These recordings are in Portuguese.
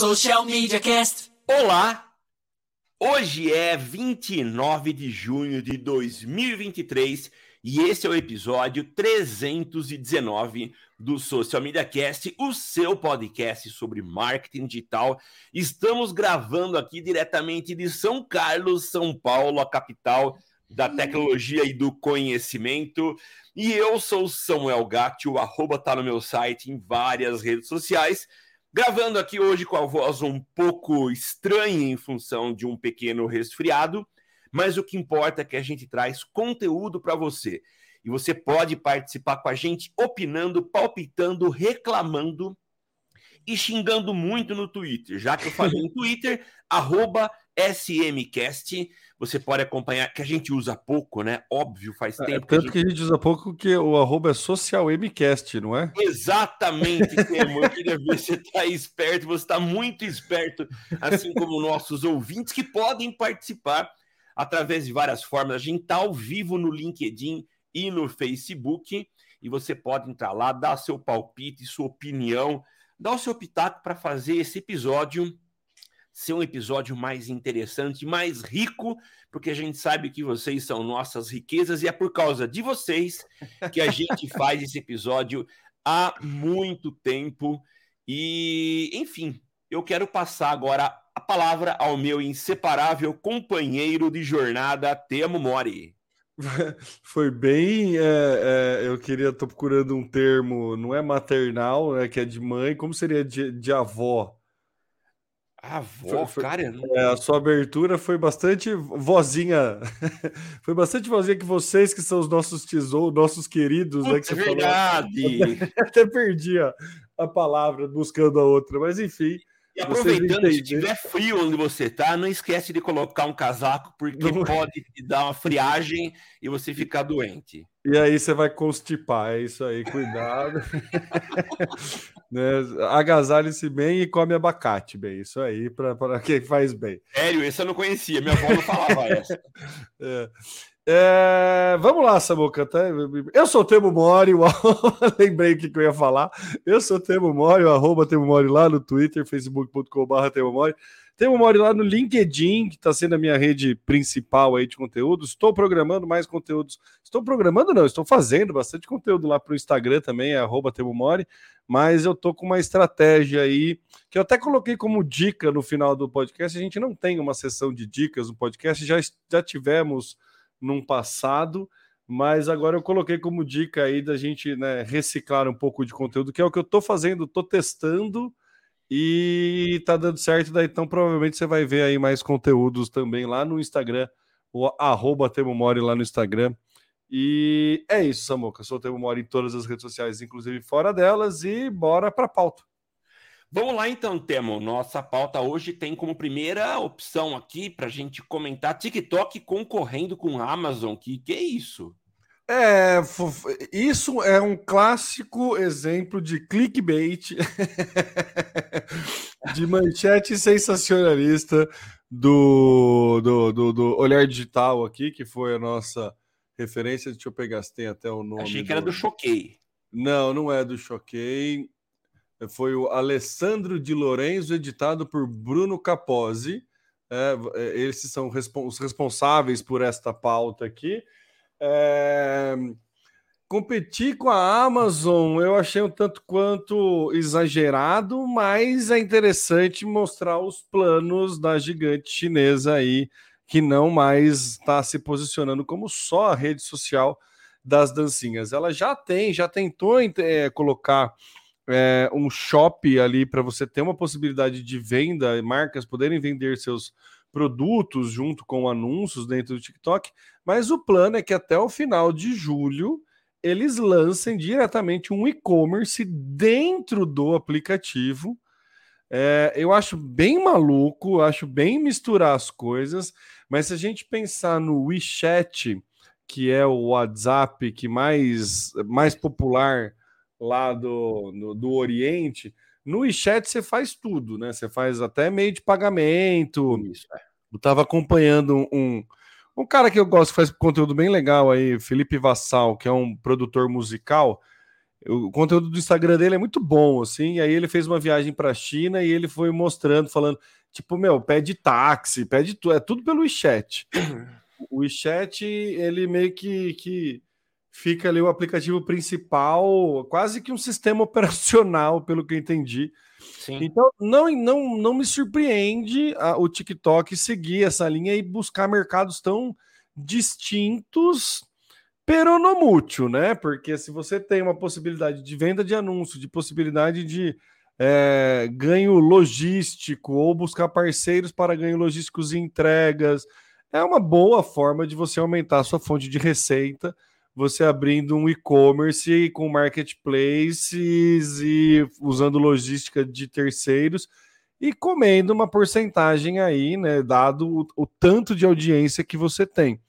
Social Media Cast. Olá! Hoje é 29 de junho de 2023 e esse é o episódio 319 do Social Media Cast, o seu podcast sobre marketing digital. Estamos gravando aqui diretamente de São Carlos, São Paulo, a capital da tecnologia e do conhecimento. E eu sou Samuel Gatti, o arroba tá no meu site em várias redes sociais. Gravando aqui hoje com a voz um pouco estranha em função de um pequeno resfriado, mas o que importa é que a gente traz conteúdo para você. E você pode participar com a gente opinando, palpitando, reclamando e xingando muito no Twitter. Já que eu falei no Twitter, arroba SMCast. Você pode acompanhar, que a gente usa pouco, né? Óbvio, faz É, tempo tanto que a, gente... usa pouco que o arroba é socialmcast, não é? Exatamente, Temo. Eu queria ver se você está esperto, você está muito esperto, assim como nossos ouvintes que podem participar através de várias formas. A gente está ao vivo no LinkedIn e no Facebook, e você pode entrar lá, dar seu palpite, sua opinião, dar o seu pitaco para fazer esse episódio ser um episódio mais interessante, mais rico, porque a gente sabe que vocês são nossas riquezas e é por causa de vocês que a gente faz esse episódio há muito tempo. E, enfim, eu quero passar agora a palavra ao meu inseparável companheiro de jornada, Temo Mori. Foi bem. É, é, eu queria, tô procurando um termo, não é maternal, né, que é de mãe, como seria de, de avó? Avó, foi, cara. É, a sua abertura foi bastante vozinha. foi bastante vozinha que vocês, que são os nossos tesouros, nossos queridos, né? Que é verdade. Falou. Até perdi a, a palavra buscando a outra, mas enfim. E aproveitando, se tiver frio onde você tá, não esquece de colocar um casaco, porque não... pode te dar uma friagem e você ficar doente. E aí você vai constipar, é isso aí, cuidado. né? Agasalhe-se bem e come abacate bem, isso aí, para quem faz bem. Sério, esse eu não conhecia, minha avó não falava essa. É. É, vamos lá, Samuca. Tá? Eu sou o Temo Mori, o... lembrei o que eu ia falar. Eu sou o Temo Mori, o arroba Temo Mori lá no Twitter, facebook.com.br Temo Mori. Temo Mori lá no LinkedIn, que está sendo a minha rede principal aí de conteúdo. Estou programando mais conteúdos. Estou programando, não, estou fazendo bastante conteúdo lá para o Instagram também, é arroba Temo Mori. Mas eu tô com uma estratégia aí que eu até coloquei como dica no final do podcast. A gente não tem uma sessão de dicas no podcast, já, já tivemos num passado, mas agora eu coloquei como dica aí da gente né, reciclar um pouco de conteúdo, que é o que eu estou fazendo, estou testando e tá dando certo. Daí, então, provavelmente você vai ver aí mais conteúdos também lá no Instagram, o arroba Temo Mori lá no Instagram. E é isso, Samuca. Sou o Temo Mori em todas as redes sociais, inclusive fora delas, e bora para a pauta. Vamos lá então, Temo. Nossa pauta hoje tem como primeira opção aqui para a gente comentar TikTok concorrendo com Amazon. Que que é isso? É, isso é um clássico exemplo de clickbait, de manchete sensacionalista do, do, do, do, Olhar Digital aqui, que foi a nossa referência. Deixa eu pegar se tem até o nome. Achei que era do Choquei. Não, não é do Choquei. Foi o Alessandro de Lorenzo, editado por Bruno Capozzi. É, é esses são os responsáveis por esta pauta aqui. É... Competir com a Amazon eu achei um tanto quanto exagerado, mas é interessante mostrar os planos da gigante chinesa aí, que não mais está se posicionando como só a rede social das dancinhas. Ela já tem, já tentou é, colocar é, um shop ali para você ter uma possibilidade de venda, marcas poderem vender seus produtos junto com anúncios dentro do TikTok, mas o plano é que até o final de julho eles lancem diretamente um e-commerce dentro do aplicativo. É, eu acho bem maluco, acho bem misturar as coisas, mas se a gente pensar no WeChat, que é o WhatsApp que mais, mais popular lá do, no, do Oriente, no WeChat você faz tudo, né? Você faz até meio de pagamento. Isso, é. Eu estava acompanhando um, um cara que eu gosto, que faz conteúdo bem legal aí, Felipe Vassal, que é um produtor musical. o conteúdo do Instagram dele é muito bom, assim. E aí ele fez uma viagem para a China e ele foi mostrando, falando, tipo, meu, pede táxi, pede tudo, é tudo pelo WeChat. O WeChat, ele meio que, que fica ali o aplicativo principal, quase que um sistema operacional, pelo que eu entendi. Sim. Então, não, não, não me surpreende a, o TikTok seguir essa linha e buscar mercados tão distintos peronomútil, né? Porque se você tem uma possibilidade de venda de anúncio, de possibilidade de é, ganho logístico ou buscar parceiros para ganho logísticos e entregas, é uma boa forma de você aumentar a sua fonte de receita, você abrindo um e-commerce com marketplaces e usando logística de terceiros e comendo uma porcentagem aí, né? Dado o, o tanto de audiência que você tem.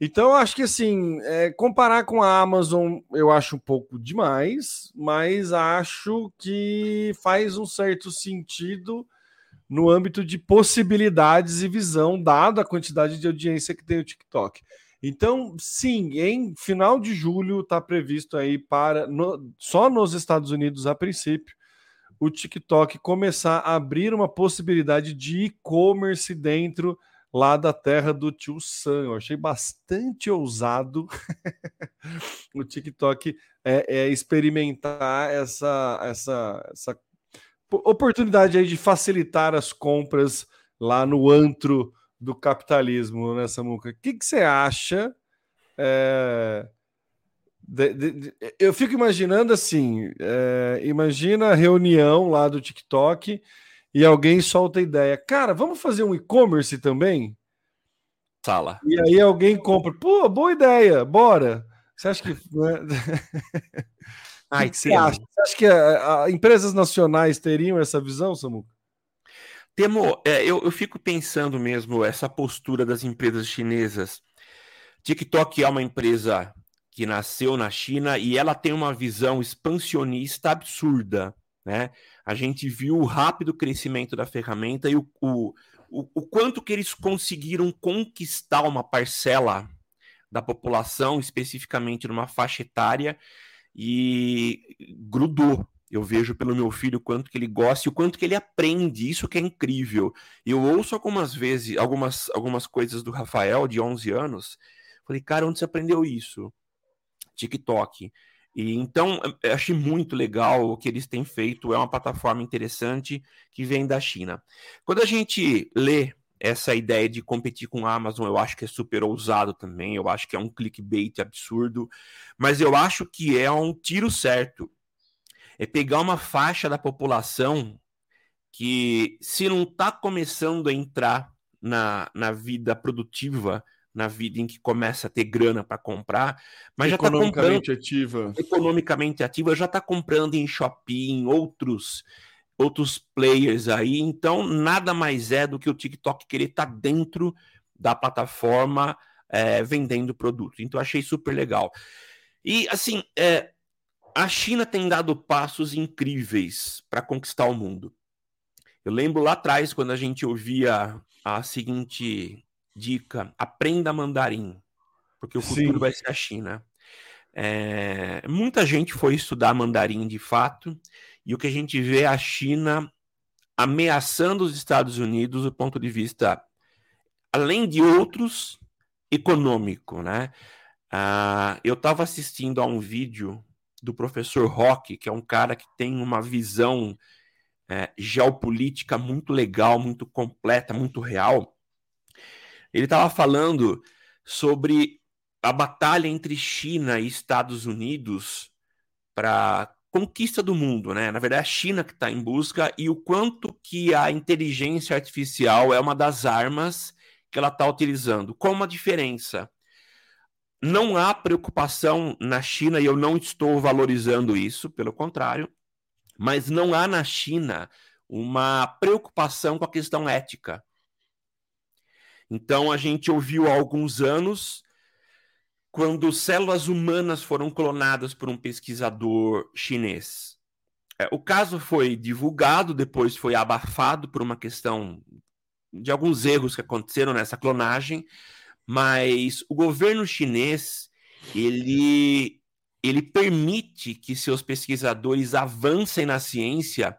Então, acho que assim, é, comparar com a Amazon eu acho um pouco demais, mas acho que faz um certo sentido no âmbito de possibilidades e visão, dada a quantidade de audiência que tem o TikTok. Então, sim, em final de julho está previsto aí para no, só nos Estados Unidos a princípio o TikTok começar a abrir uma possibilidade de e-commerce dentro lá da terra do tio Sam. Eu achei bastante ousado o TikTok é, é, experimentar essa, essa, essa oportunidade aí de facilitar as compras lá no antro do capitalismo, né, Samuca? O que, que você acha? É... De, de, de, eu fico imaginando assim: é, imagina a reunião lá do TikTok e alguém solta a ideia, cara, vamos fazer um e-commerce também? Sala. E aí alguém compra, pô, boa ideia, bora. Você acha que. Né? Ai, que você acha? Você acha que a, a, empresas nacionais teriam essa visão, Samuca? Temo, é, eu, eu fico pensando mesmo essa postura das empresas chinesas. TikTok é uma empresa que nasceu na China e ela tem uma visão expansionista absurda, né? A gente viu o rápido crescimento da ferramenta e o, o, o, o quanto que eles conseguiram conquistar uma parcela da população, especificamente numa faixa etária, e grudou. Eu vejo pelo meu filho o quanto que ele gosta e o quanto que ele aprende, isso que é incrível. Eu ouço algumas vezes, algumas, algumas coisas do Rafael, de 11 anos, falei, cara, onde você aprendeu isso? TikTok. E então achei muito legal o que eles têm feito, é uma plataforma interessante que vem da China. Quando a gente lê essa ideia de competir com a Amazon, eu acho que é super ousado também, eu acho que é um clickbait absurdo, mas eu acho que é um tiro certo. É pegar uma faixa da população que, se não está começando a entrar na, na vida produtiva, na vida em que começa a ter grana para comprar, mas já está comprando ativa. economicamente ativa, já está comprando em shopping, outros outros players aí, então nada mais é do que o TikTok querer estar tá dentro da plataforma é, vendendo produto. Então achei super legal. E assim, é, a China tem dado passos incríveis para conquistar o mundo. Eu lembro lá atrás quando a gente ouvia a seguinte dica: aprenda mandarim, porque o futuro Sim. vai ser a China. É, muita gente foi estudar mandarim de fato, e o que a gente vê é a China ameaçando os Estados Unidos do ponto de vista, além de outros, econômico. Né? Ah, eu estava assistindo a um vídeo do professor Rock, que é um cara que tem uma visão é, geopolítica muito legal, muito completa, muito real. Ele estava falando sobre a batalha entre China e Estados Unidos para conquista do mundo, né? Na verdade, é a China que está em busca e o quanto que a inteligência artificial é uma das armas que ela está utilizando. Com uma diferença. Não há preocupação na China, e eu não estou valorizando isso, pelo contrário, mas não há na China uma preocupação com a questão ética. Então a gente ouviu há alguns anos quando células humanas foram clonadas por um pesquisador chinês. É, o caso foi divulgado, depois foi abafado por uma questão de alguns erros que aconteceram nessa clonagem, mas o governo chinês ele ele permite que seus pesquisadores avancem na ciência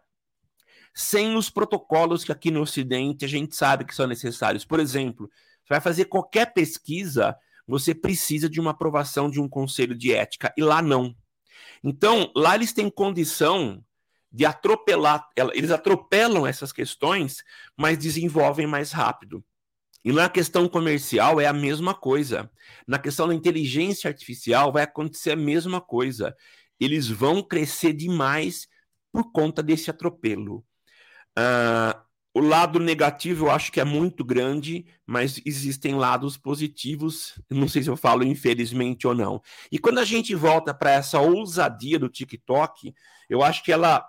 sem os protocolos que aqui no Ocidente a gente sabe que são necessários. Por exemplo, você vai fazer qualquer pesquisa, você precisa de uma aprovação de um conselho de ética, e lá não. Então, lá eles têm condição de atropelar, eles atropelam essas questões, mas desenvolvem mais rápido. E na questão comercial é a mesma coisa. Na questão da inteligência artificial vai acontecer a mesma coisa. Eles vão crescer demais por conta desse atropelo. Uh, o lado negativo eu acho que é muito grande, mas existem lados positivos. Não sei se eu falo infelizmente ou não. E quando a gente volta para essa ousadia do TikTok, eu acho que ela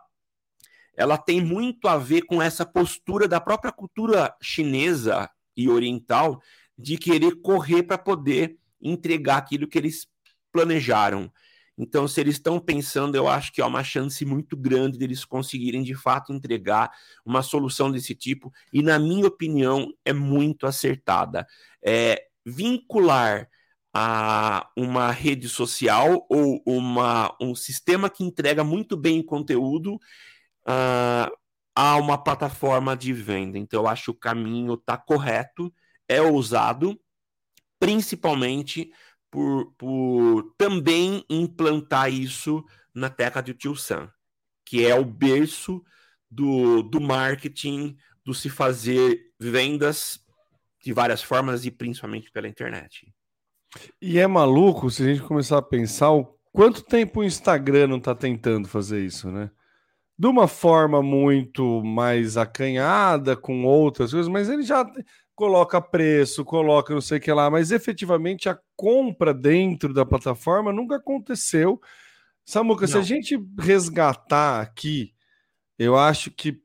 ela tem muito a ver com essa postura da própria cultura chinesa e oriental de querer correr para poder entregar aquilo que eles planejaram. Então, se eles estão pensando, eu acho que há uma chance muito grande deles conseguirem de fato entregar uma solução desse tipo, e na minha opinião é muito acertada. É, vincular a uma rede social ou uma, um sistema que entrega muito bem conteúdo uh, a uma plataforma de venda. Então, eu acho que o caminho está correto, é ousado, principalmente por, por também implantar isso na terra de Tio Sam, que é o berço do, do marketing, do se fazer vendas de várias formas e principalmente pela internet. E é maluco se a gente começar a pensar o quanto tempo o Instagram não está tentando fazer isso, né? De uma forma muito mais acanhada com outras coisas, mas ele já coloca preço, coloca não sei o que lá, mas efetivamente a compra dentro da plataforma nunca aconteceu. Samuca, não. se a gente resgatar aqui, eu acho que,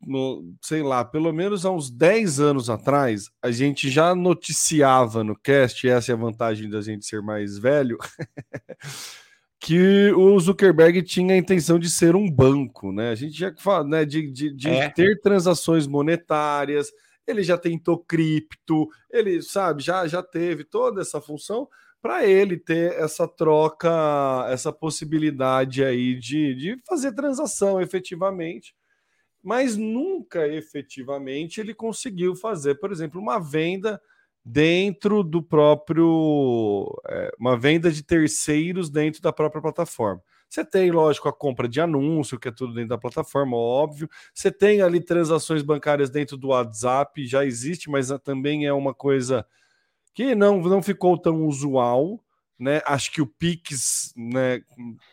sei lá, pelo menos há uns 10 anos atrás, a gente já noticiava no cast, essa é a vantagem da gente ser mais velho. que o Zuckerberg tinha a intenção de ser um banco, né? A gente já fala, né, de, de, de é. ter transações monetárias, ele já tentou cripto, ele sabe, já, já teve toda essa função para ele ter essa troca, essa possibilidade aí de, de fazer transação efetivamente, mas nunca efetivamente ele conseguiu fazer, por exemplo, uma venda dentro do próprio. É, uma venda de terceiros dentro da própria plataforma. Você tem, lógico, a compra de anúncio, que é tudo dentro da plataforma, óbvio. Você tem ali transações bancárias dentro do WhatsApp, já existe, mas também é uma coisa que não, não ficou tão usual. Né? Acho que o Pix né,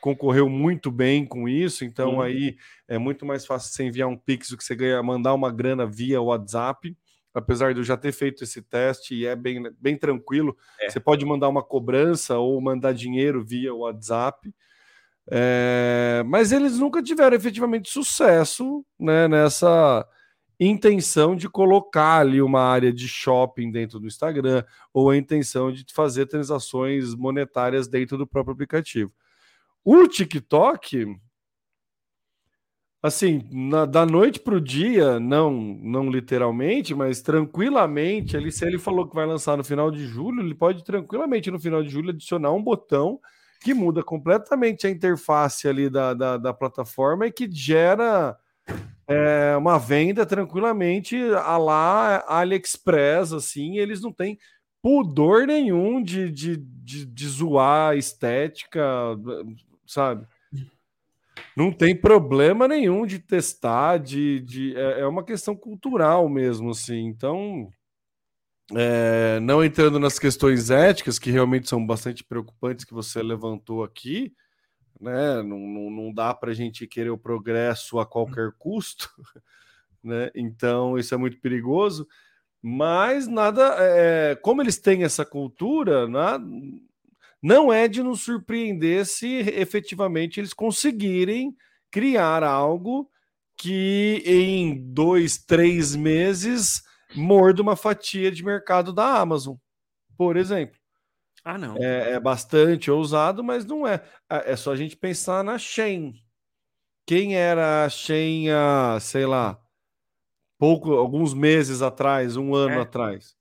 concorreu muito bem com isso, então uhum. aí é muito mais fácil você enviar um Pix do que você ganhar, mandar uma grana via WhatsApp apesar de eu já ter feito esse teste e é bem, bem tranquilo. É. Você pode mandar uma cobrança ou mandar dinheiro via WhatsApp. É, mas eles nunca tiveram efetivamente sucesso né, nessa intenção de colocar ali uma área de shopping dentro do Instagram ou a intenção de fazer transações monetárias dentro do próprio aplicativo. O TikTok, assim, na, da noite para o dia, não, não literalmente, mas tranquilamente, ele, se ele falou que vai lançar no final de julho, ele pode tranquilamente no final de julho adicionar um botão que muda completamente a interface ali da, da, da plataforma e que gera é, uma venda tranquilamente a lá AliExpress, assim, eles não têm pudor nenhum de, de, de, de zoar a estética, sabe? Não tem problema nenhum de testar, de, de é, é uma questão cultural mesmo, assim. Então, é, não entrando nas questões éticas, que realmente são bastante preocupantes que você levantou aqui, né? Não, não, não dá para a gente querer o progresso a qualquer custo, né? Então, isso é muito perigoso. Mas nada, é, como eles têm essa cultura, nada, não é de nos surpreender se efetivamente eles conseguirem criar algo que em dois, três meses morda uma fatia de mercado da Amazon, por exemplo. Ah, não. É, é bastante ousado, mas não é. É só a gente pensar na Shein. Quem era a Shein há, sei lá, pouco, alguns meses atrás, um ano é. atrás?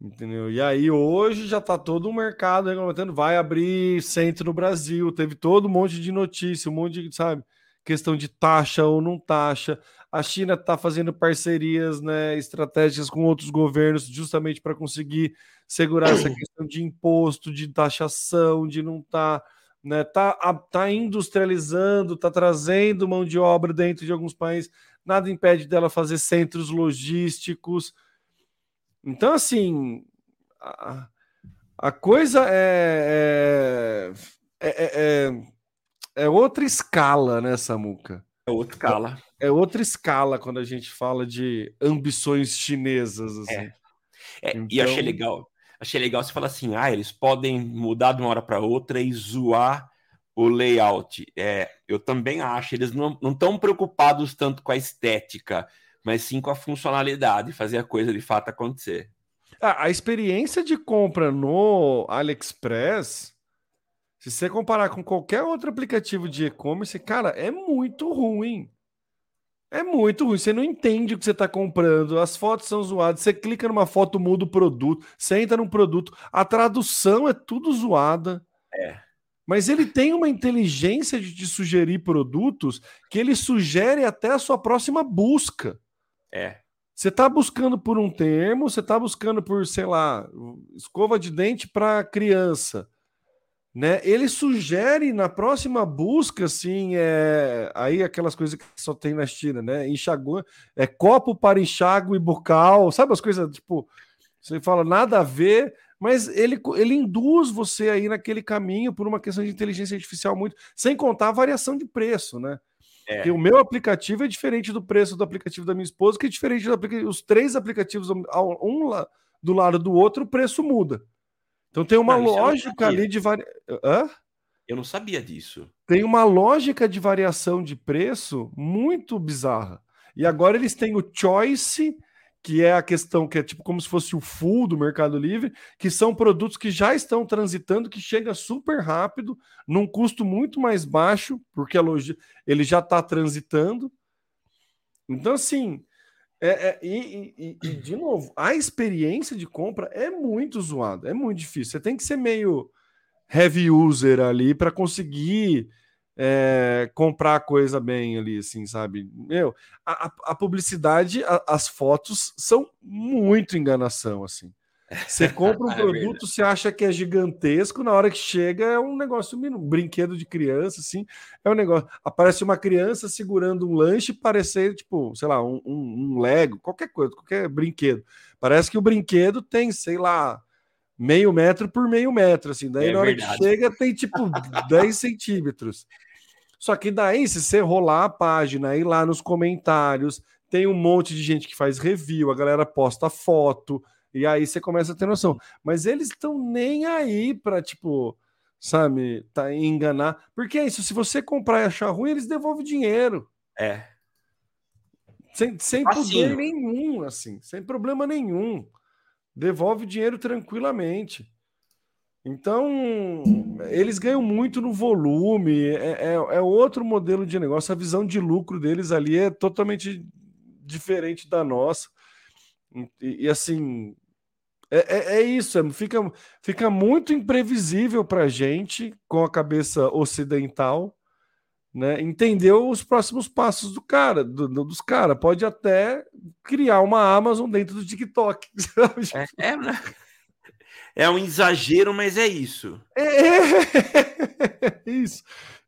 Entendeu? E aí hoje já está todo o mercado regulamentando, vai abrir centro no Brasil, teve todo um monte de notícia, um monte de, sabe, questão de taxa ou não taxa. A China está fazendo parcerias né, estratégicas com outros governos justamente para conseguir segurar essa questão de imposto, de taxação, de não estar. Tá, né, tá, tá industrializando, tá trazendo mão de obra dentro de alguns países, nada impede dela fazer centros logísticos, então, assim, a, a coisa é, é, é, é, outra escala, né, Samuca? É outra escala. É outra escala quando a gente fala de ambições chinesas. Assim. É. é então... E achei legal. Achei legal você falar assim: ah, eles podem mudar de uma hora para outra e zoar o layout. É, eu também acho, eles não estão preocupados tanto com a estética mas sim com a funcionalidade, fazer a coisa de fato acontecer. Ah, a experiência de compra no AliExpress, se você comparar com qualquer outro aplicativo de e-commerce, cara, é muito ruim. É muito ruim. Você não entende o que você está comprando. As fotos são zoadas. Você clica numa foto, muda o produto. Você entra num produto. A tradução é tudo zoada. É. Mas ele tem uma inteligência de te sugerir produtos que ele sugere até a sua próxima busca. É. Você está buscando por um termo, você está buscando por, sei lá, escova de dente para criança. Né? Ele sugere na próxima busca, assim, é... aí aquelas coisas que só tem na China, né? Enxagu... é copo para enxágue bucal, sabe as coisas tipo, você fala nada a ver, mas ele, ele induz você aí naquele caminho por uma questão de inteligência artificial muito, sem contar a variação de preço, né? É. Porque o meu aplicativo é diferente do preço do aplicativo da minha esposa, que é diferente do aplicativo. Os três aplicativos, um do lado do outro, o preço muda. Então tem uma lógica ali de variação. Eu não sabia disso. Tem uma lógica de variação de preço muito bizarra. E agora eles têm o choice que é a questão que é tipo como se fosse o full do Mercado Livre, que são produtos que já estão transitando, que chega super rápido, num custo muito mais baixo, porque a loja, ele já está transitando. Então, assim, é, é e, e, e, de novo, a experiência de compra é muito zoada, é muito difícil. Você tem que ser meio heavy user ali para conseguir é, comprar coisa bem ali, assim, sabe? Meu, a, a publicidade, a, as fotos são muito enganação, assim. Você compra um é produto, você acha que é gigantesco, na hora que chega é um negócio, um brinquedo de criança, assim, é um negócio. Aparece uma criança segurando um lanche, parecer, tipo, sei lá, um, um, um Lego, qualquer coisa, qualquer brinquedo. Parece que o brinquedo tem, sei lá, meio metro por meio metro, assim. Daí é na hora verdade. que chega tem tipo 10 centímetros. Só que daí, se você rolar a página, ir lá nos comentários, tem um monte de gente que faz review, a galera posta foto, e aí você começa a ter noção. Mas eles estão nem aí para, tipo, sabe, tá, enganar. Porque é isso, se você comprar e achar ruim, eles devolvem dinheiro. É. Sem, sem poder nenhum, assim, sem problema nenhum. Devolve dinheiro tranquilamente. Então, eles ganham muito no volume, é, é, é, outro modelo de negócio. A visão de lucro deles ali é totalmente diferente da nossa. E, e assim, é, é, é isso, é, fica, fica muito imprevisível para a gente, com a cabeça ocidental, né? entender os próximos passos do cara, do, do, dos caras. Pode até criar uma Amazon dentro do TikTok. É, é, né? É um exagero, mas é isso. É, é isso.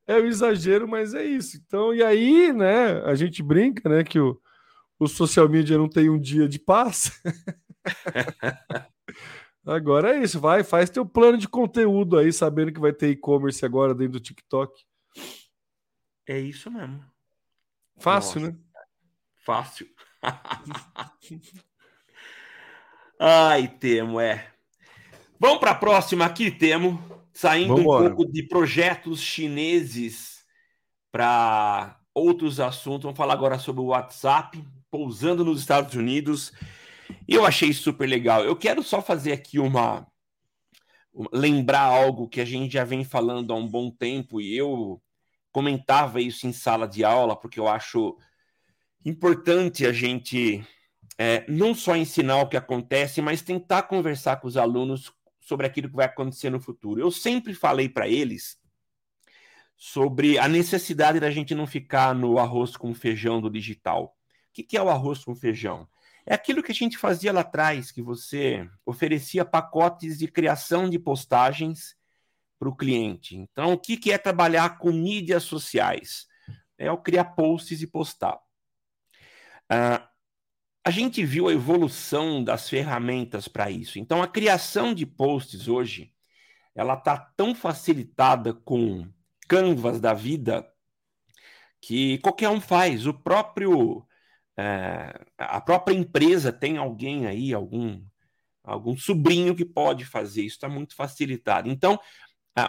É um exagero, mas é isso. Então, e aí, né, a gente brinca, né, que o, o social media não tem um dia de paz. agora é isso, vai, faz teu plano de conteúdo aí, sabendo que vai ter e-commerce agora dentro do TikTok. É isso mesmo. Fácil, Nossa. né? Fácil. Ai, Temo, é. Vamos para a próxima aqui, Temo. Saindo Vambora. um pouco de projetos chineses para outros assuntos. Vamos falar agora sobre o WhatsApp, pousando nos Estados Unidos. Eu achei super legal. Eu quero só fazer aqui uma, lembrar algo que a gente já vem falando há um bom tempo e eu comentava isso em sala de aula, porque eu acho importante a gente é, não só ensinar o que acontece, mas tentar conversar com os alunos sobre aquilo que vai acontecer no futuro. Eu sempre falei para eles sobre a necessidade da gente não ficar no arroz com feijão do digital. O que, que é o arroz com feijão? É aquilo que a gente fazia lá atrás, que você oferecia pacotes de criação de postagens para o cliente. Então, o que, que é trabalhar com mídias sociais? É o criar posts e postar. Uh, a gente viu a evolução das ferramentas para isso. Então, a criação de posts hoje, ela está tão facilitada com canvas da vida que qualquer um faz. O próprio é, a própria empresa tem alguém aí, algum algum sobrinho que pode fazer isso. Está muito facilitado. Então,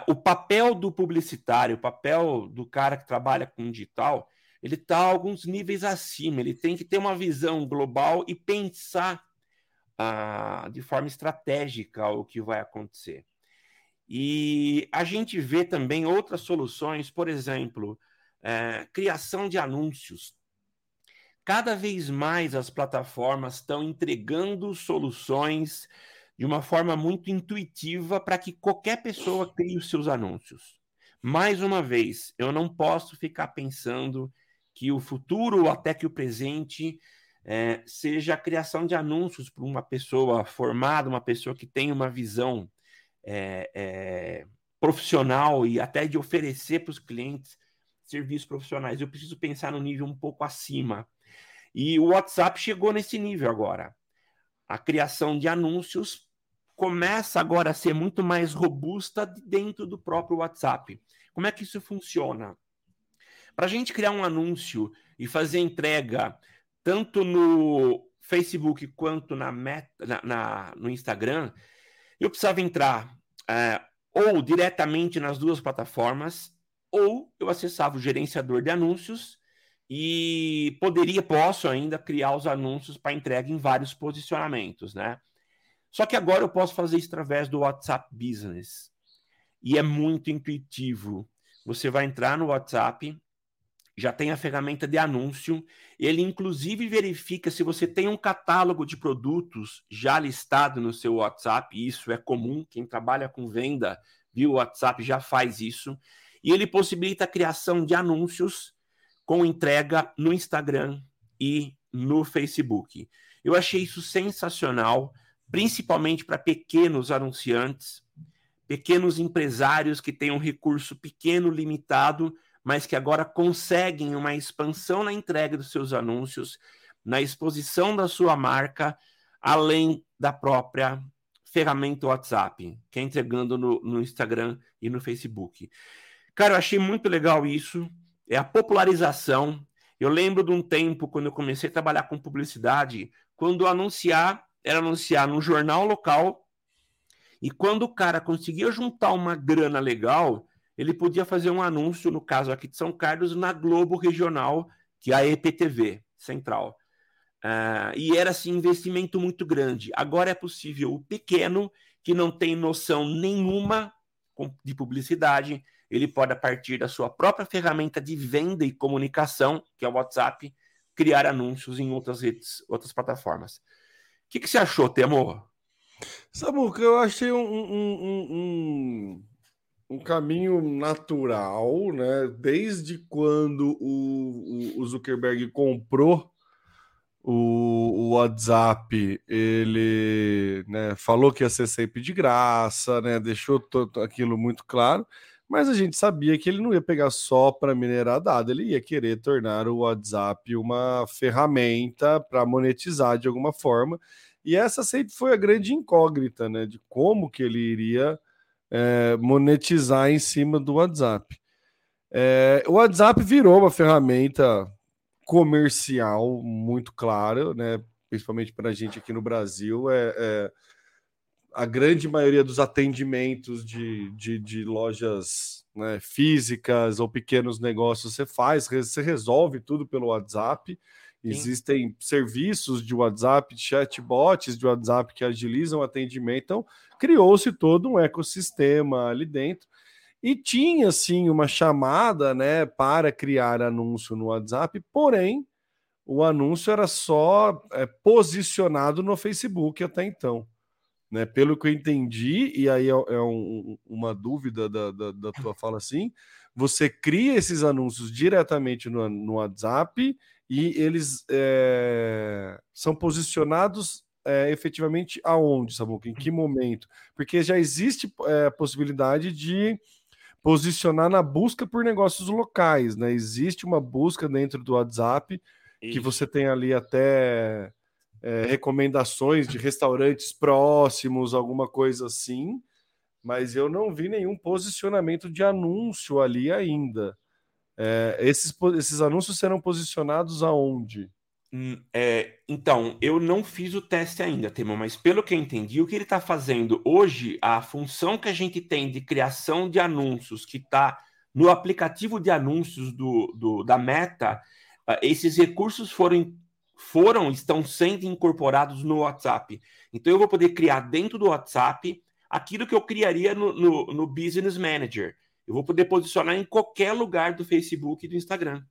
o papel do publicitário, o papel do cara que trabalha com digital, ele está alguns níveis acima. Ele tem que ter uma visão global e pensar ah, de forma estratégica o que vai acontecer. E a gente vê também outras soluções, por exemplo, é, criação de anúncios. Cada vez mais as plataformas estão entregando soluções de uma forma muito intuitiva para que qualquer pessoa crie os seus anúncios. Mais uma vez, eu não posso ficar pensando que o futuro até que o presente é, seja a criação de anúncios para uma pessoa formada, uma pessoa que tem uma visão é, é, profissional e até de oferecer para os clientes serviços profissionais. Eu preciso pensar no nível um pouco acima. E o WhatsApp chegou nesse nível agora. A criação de anúncios começa agora a ser muito mais robusta dentro do próprio WhatsApp. Como é que isso funciona? Para a gente criar um anúncio e fazer entrega tanto no Facebook quanto na, meta, na, na no Instagram, eu precisava entrar é, ou diretamente nas duas plataformas, ou eu acessava o gerenciador de anúncios e poderia, posso ainda criar os anúncios para entrega em vários posicionamentos, né? Só que agora eu posso fazer isso através do WhatsApp Business. E é muito intuitivo. Você vai entrar no WhatsApp, já tem a ferramenta de anúncio. Ele, inclusive, verifica se você tem um catálogo de produtos já listado no seu WhatsApp. Isso é comum. Quem trabalha com venda via WhatsApp já faz isso. E ele possibilita a criação de anúncios com entrega no Instagram e no Facebook. Eu achei isso sensacional, principalmente para pequenos anunciantes, pequenos empresários que têm um recurso pequeno, limitado mas que agora conseguem uma expansão na entrega dos seus anúncios, na exposição da sua marca, além da própria ferramenta WhatsApp, que é entregando no, no Instagram e no Facebook. Cara, eu achei muito legal isso. É a popularização. Eu lembro de um tempo, quando eu comecei a trabalhar com publicidade, quando anunciar era anunciar no jornal local, e quando o cara conseguia juntar uma grana legal, ele podia fazer um anúncio, no caso aqui de São Carlos, na Globo Regional, que é a EPTV Central. Uh, e era assim investimento muito grande. Agora é possível o pequeno, que não tem noção nenhuma de publicidade, ele pode, a partir da sua própria ferramenta de venda e comunicação, que é o WhatsApp, criar anúncios em outras redes, outras plataformas. O que, que você achou, Temor? Samuca, eu achei um, um, um, um caminho natural, né? Desde quando o, o Zuckerberg comprou o, o, WhatsApp, ele né, falou que ia ser sempre de graça, né? Deixou aquilo muito claro, mas a gente sabia que ele não ia pegar só para minerar dado, ele ia querer tornar o WhatsApp uma ferramenta para monetizar de alguma forma. E essa sempre foi a grande incógnita, né? De como que ele iria é, monetizar em cima do WhatsApp. É, o WhatsApp virou uma ferramenta comercial muito clara, né? principalmente para a gente aqui no Brasil. É, é, a grande maioria dos atendimentos de, de, de lojas né, físicas ou pequenos negócios você faz, você resolve tudo pelo WhatsApp. Existem serviços de WhatsApp, chatbots de WhatsApp que agilizam o atendimento. Então, criou-se todo um ecossistema ali dentro. E tinha, sim, uma chamada né, para criar anúncio no WhatsApp, porém, o anúncio era só é, posicionado no Facebook até então. Né? Pelo que eu entendi, e aí é, é um, uma dúvida da, da, da, tua fala assim, você cria esses anúncios diretamente no, no WhatsApp e eles é, são posicionados é, efetivamente aonde, Samuca? Em que momento? Porque já existe é, a possibilidade de posicionar na busca por negócios locais, né? Existe uma busca dentro do WhatsApp Isso. que você tem ali até é, recomendações de restaurantes próximos, alguma coisa assim, mas eu não vi nenhum posicionamento de anúncio ali ainda. É, esses, esses anúncios serão posicionados aonde? Hum, é, então, eu não fiz o teste ainda, Temo, mas pelo que eu entendi, o que ele está fazendo hoje, a função que a gente tem de criação de anúncios, que está no aplicativo de anúncios do, do, da Meta, uh, esses recursos foram, foram, estão sendo incorporados no WhatsApp. Então, eu vou poder criar dentro do WhatsApp aquilo que eu criaria no, no, no Business Manager. Eu vou poder posicionar em qualquer lugar do Facebook e do Instagram.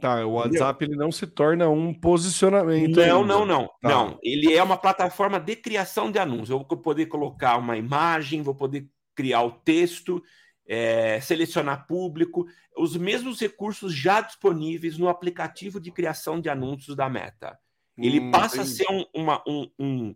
Tá, o WhatsApp ele não se torna um posicionamento. Não, ainda. não, não, tá. não. Ele é uma plataforma de criação de anúncios. Eu vou poder colocar uma imagem, vou poder criar o texto, é, selecionar público, os mesmos recursos já disponíveis no aplicativo de criação de anúncios da Meta. Ele hum, passa entendi. a ser um, uma, um, um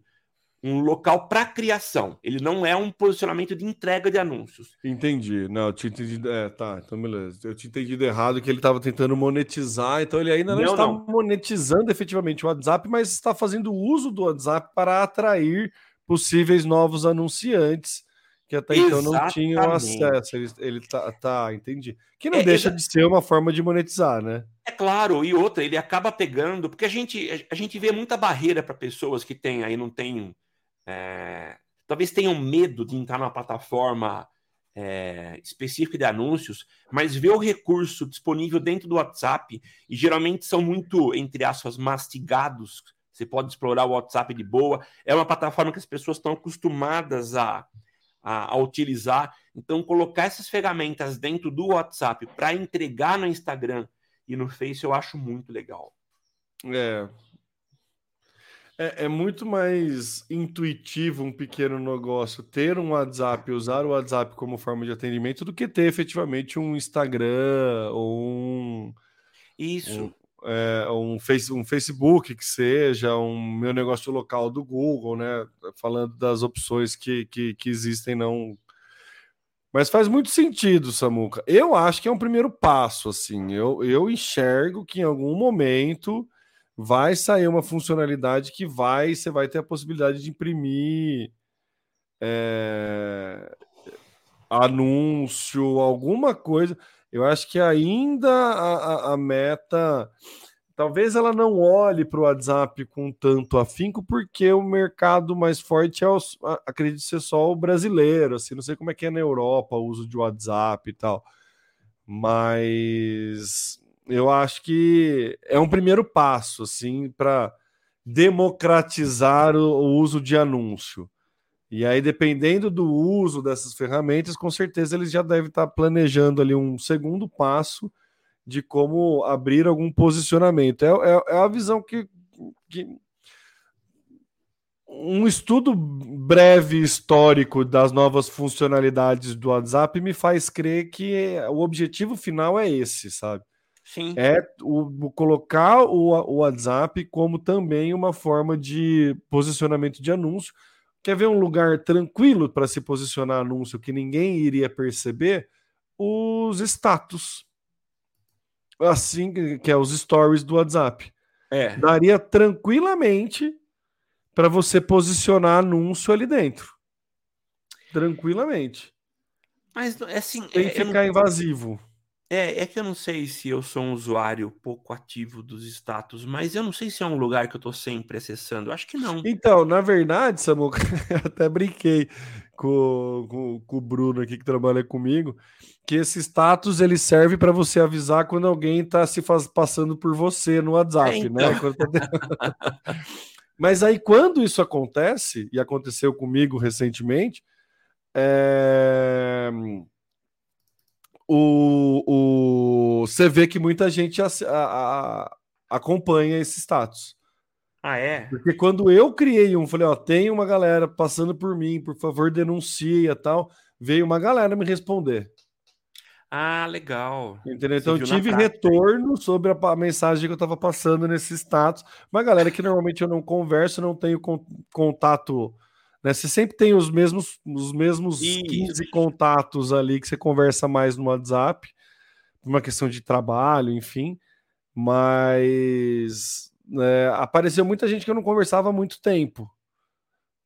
um local para criação. Ele não é um posicionamento de entrega de anúncios. Entendi. Não, eu tinha entendido. É, tá, então beleza. Eu tinha entendido errado que ele estava tentando monetizar, então ele ainda não, não está não. monetizando efetivamente o WhatsApp, mas está fazendo uso do WhatsApp para atrair possíveis novos anunciantes que até Exatamente. então não tinham acesso. Ele, ele tá, tá, entendi. Que não é, deixa de ser uma forma de monetizar, né? É claro, e outra, ele acaba pegando, porque a gente, a gente vê muita barreira para pessoas que têm aí, não tem é, talvez tenham medo de entrar numa plataforma é, específica de anúncios, mas ver o recurso disponível dentro do WhatsApp, e geralmente são muito, entre aspas, mastigados. Você pode explorar o WhatsApp de boa. É uma plataforma que as pessoas estão acostumadas a, a, a utilizar. Então, colocar essas ferramentas dentro do WhatsApp para entregar no Instagram e no Face, eu acho muito legal. É, é, é, muito mais intuitivo um pequeno negócio ter um WhatsApp, usar o WhatsApp como forma de atendimento, do que ter efetivamente um Instagram ou um. Isso. Um, é, um, face, um Facebook que seja, um meu negócio local do Google, né? Falando das opções que, que, que existem, não. Mas faz muito sentido, Samuca. Eu acho que é um primeiro passo, assim. Eu, eu enxergo que em algum momento vai sair uma funcionalidade que vai, você vai ter a possibilidade de imprimir é, anúncio, alguma coisa. Eu acho que ainda a, a meta, talvez ela não olhe para o WhatsApp com tanto afinco, porque o mercado mais forte é, o, acredito ser só o brasileiro, assim, não sei como é que é na Europa o uso de WhatsApp e tal. Mas eu acho que é um primeiro passo, assim, para democratizar o, o, uso de anúncio. E aí, dependendo do uso dessas ferramentas, com certeza eles já devem estar planejando ali um segundo passo de como abrir algum posicionamento. É, é, é a visão que, que um estudo breve histórico das novas funcionalidades do WhatsApp me faz crer que o objetivo final é esse, sabe? Sim. É o, colocar o, o WhatsApp como também uma forma de posicionamento de anúncio. Quer ver um lugar tranquilo para se posicionar anúncio que ninguém iria perceber? Os status. Assim que é os stories do WhatsApp. É. Daria tranquilamente para você posicionar anúncio ali dentro. Tranquilamente. Mas assim, sem é, ficar não... invasivo. É, é que eu não sei se eu sou um usuário pouco ativo dos status, mas eu não sei se é um lugar que eu tô sempre acessando. Eu acho que não. Então, na verdade, Samuca, eu até brinquei com, com, com, o Bruno aqui que trabalha comigo, que esse status ele serve para você avisar quando alguém está se faz, passando por você no WhatsApp, é, então. né? mas aí, quando isso acontece, e aconteceu comigo recentemente, é o, o, você vê que muita gente a, a, acompanha esse status. Ah, é? Porque quando eu criei um, falei, ó, tem uma galera passando por mim, por favor, denuncie e tal, veio uma galera me responder. Ah, legal. Entendeu? Então, eu tive retorno sobre a, a, mensagem que eu estava passando nesse status. Uma galera que normalmente eu não converso, não tenho con contato. Né? Você sempre tem os mesmos, os mesmos 15 contatos ali que você conversa mais no WhatsApp, por uma questão de trabalho, enfim. Mas é, apareceu muita gente que eu não conversava há muito tempo.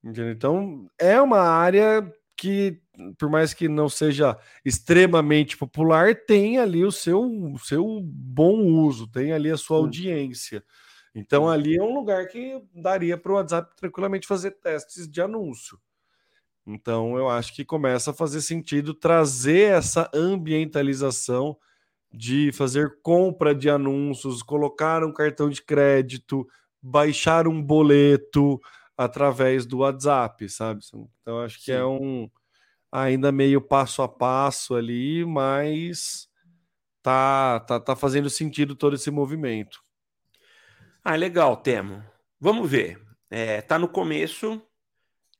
Entendeu? Então, é uma área que, por mais que não seja extremamente popular, tem ali o seu, o seu bom uso, tem ali a sua audiência. Então, Sim. ali é um lugar que daria para o WhatsApp tranquilamente fazer testes de anúncio. Então, eu acho que começa a fazer sentido trazer essa ambientalização de fazer compra de anúncios, colocar um cartão de crédito, baixar um boleto através do WhatsApp, sabe? Então acho Sim. que é um ainda meio passo a passo ali, mas tá tá, tá fazendo sentido todo esse movimento. Ah, legal, Temo. Vamos ver. É, tá no começo,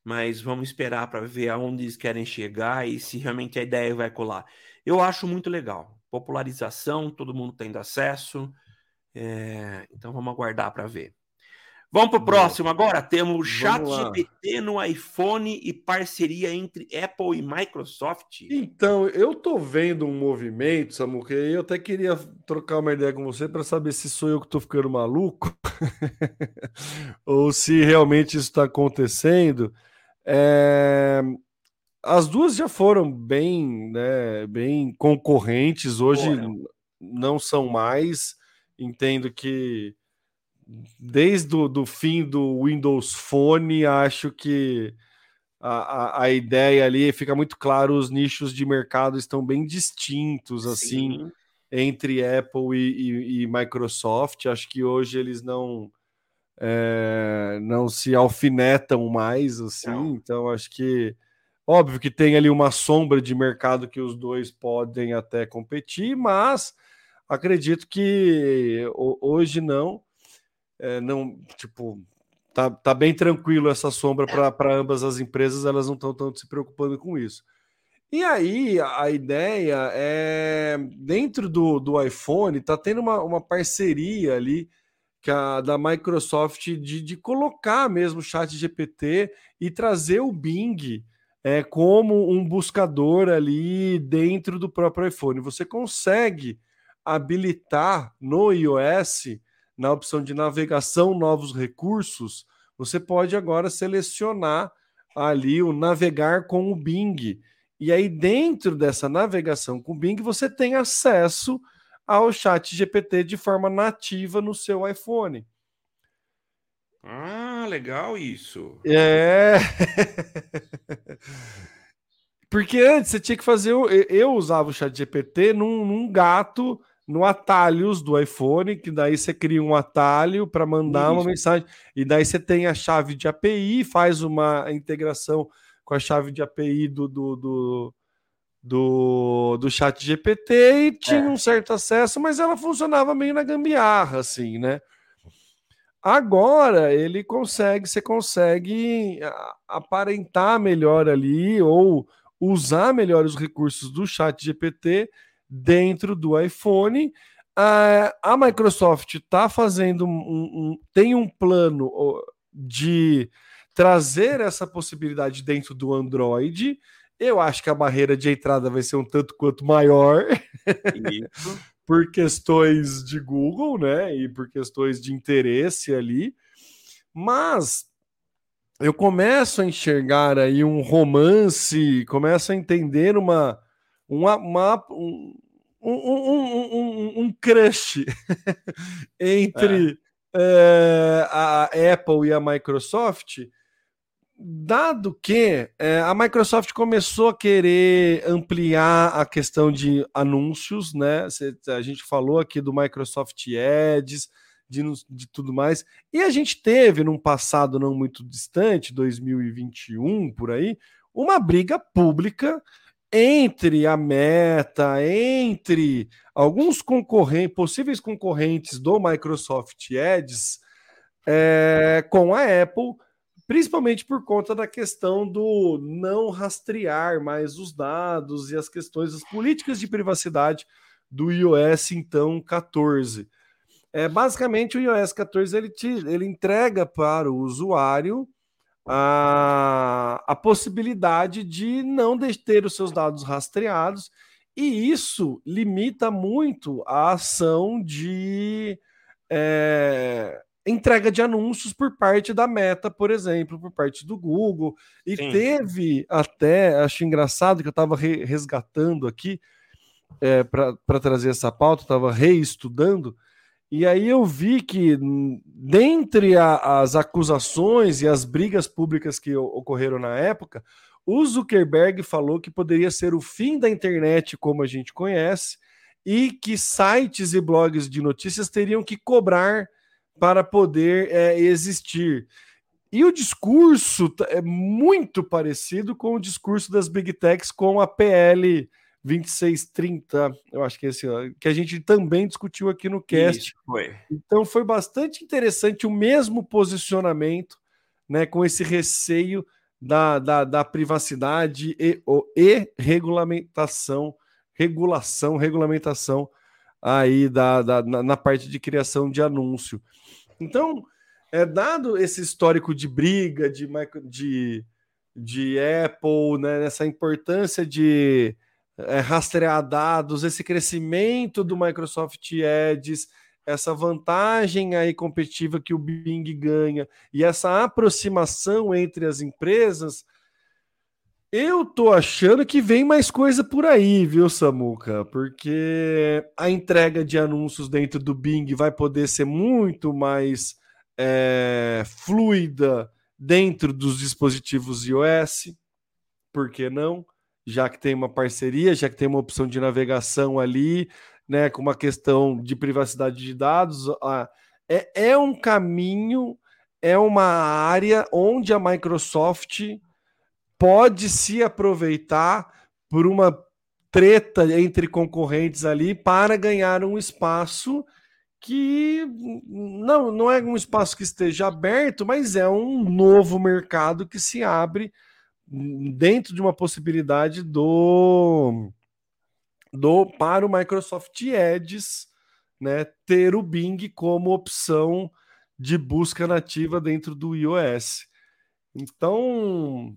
mas vamos esperar para ver aonde eles querem chegar e se realmente a ideia vai colar. Eu acho muito legal popularização, todo mundo tendo acesso. É, então vamos aguardar para ver. Vamos para o próximo agora. Temos Chat GPT no iPhone e parceria entre Apple e Microsoft. Então, eu tô vendo um movimento, Samuca, e eu até queria trocar uma ideia com você para saber se sou eu que estou ficando maluco ou se realmente isso está acontecendo. É as duas já foram bem, né, bem concorrentes, hoje não são mais. Entendo que desde o do fim do Windows Phone, acho que a, a, a, ideia ali fica muito claro, os nichos de mercado estão bem distintos, assim, Sim. entre Apple e, e, e, Microsoft. Acho que hoje eles não é, não se alfinetam mais, assim, não. então acho que Óbvio que tem ali uma sombra de mercado que os dois podem até competir, mas acredito que hoje não. É, não, tipo, tá, tá bem tranquilo essa sombra para ambas as empresas, elas não estão tanto se preocupando com isso. E aí, a ideia é, dentro do, do iPhone, tá tendo uma, uma parceria ali que a, da Microsoft de, de colocar mesmo o chat GPT e trazer o Bing é, como um buscador ali dentro do próprio iPhone. Você consegue habilitar no iOS, na opção de navegação novos recursos, você pode agora selecionar ali o navegar com o Bing. E aí, dentro dessa navegação com o Bing, você tem acesso ao chat GPT de forma nativa no seu iPhone. Ah, legal isso. É. Porque antes você tinha que fazer. Eu usava o chat GPT num, num gato no atalhos do iPhone, que daí você cria um atalho para mandar Isso. uma mensagem. E daí você tem a chave de API, faz uma integração com a chave de API do, do, do, do, do chat GPT e tinha é. um certo acesso, mas ela funcionava meio na gambiarra, assim, né? Agora ele consegue, você consegue aparentar melhor ali ou usar melhor os recursos do Chat GPT dentro do iPhone. A, Microsoft está fazendo um, um, tem um plano de trazer essa possibilidade dentro do Android. Eu acho que a barreira de entrada vai ser um tanto quanto maior. Por questões de Google, né? E por questões de interesse ali. Mas eu começo a enxergar aí um romance, começo a entender uma, uma, uma um, um, um, um, crush entre é. É, a Apple e a Microsoft dado que é, a Microsoft começou a querer ampliar a questão de anúncios, né? A gente falou aqui do Microsoft Ads, de, de tudo mais, e a gente teve num passado não muito distante, 2021 por aí, uma briga pública entre a Meta, entre alguns concorrentes, possíveis concorrentes do Microsoft Edge é, com a Apple, principalmente por conta da questão do não rastrear mais os dados e as questões das políticas de privacidade do iOS então 14. É, basicamente, o iOS 14 ele, te, ele entrega para o usuário a, a possibilidade de não ter os seus dados rastreados, e isso limita muito a ação de é, entrega de anúncios por parte da Meta, por exemplo, por parte do Google. E Sim. teve até, acho engraçado que eu estava re resgatando aqui é, para trazer essa pauta, estava reestudando. E aí eu vi que, dentre a, as acusações e as brigas públicas que ocorreram na época, o Zuckerberg falou que poderia ser o fim da internet como a gente conhece e que sites e blogs de notícias teriam que cobrar para poder é, existir. E o discurso é muito parecido com o discurso das Big Techs com a PL 2630, eu acho que é esse, que a gente também discutiu aqui no cast. Isso, foi. Então foi bastante interessante o mesmo posicionamento, né, com esse receio da, da, da privacidade e, o, e regulamentação, regulação, regulamentação aí da, da, na, na parte de criação de anúncio. Então, é dado esse histórico de briga de, de, de Apple, né, nessa importância de é, rastrear dados, esse crescimento do Microsoft Edge, essa vantagem aí competitiva que o Bing ganha e essa aproximação entre as empresas, eu tô achando que vem mais coisa por aí, viu, Samuca? Porque a entrega de anúncios dentro do Bing vai poder ser muito mais é, fluida dentro dos dispositivos iOS. Por que não? Já que tem uma parceria, já que tem uma opção de navegação ali, né, com uma questão de privacidade de dados, é, é um caminho, é uma área onde a Microsoft pode se aproveitar por uma treta entre concorrentes ali para ganhar um espaço que não, não é um espaço que esteja aberto, mas é um novo mercado que se abre dentro de uma possibilidade do do para o Microsoft Edge, né, ter o Bing como opção de busca nativa dentro do iOS. Então,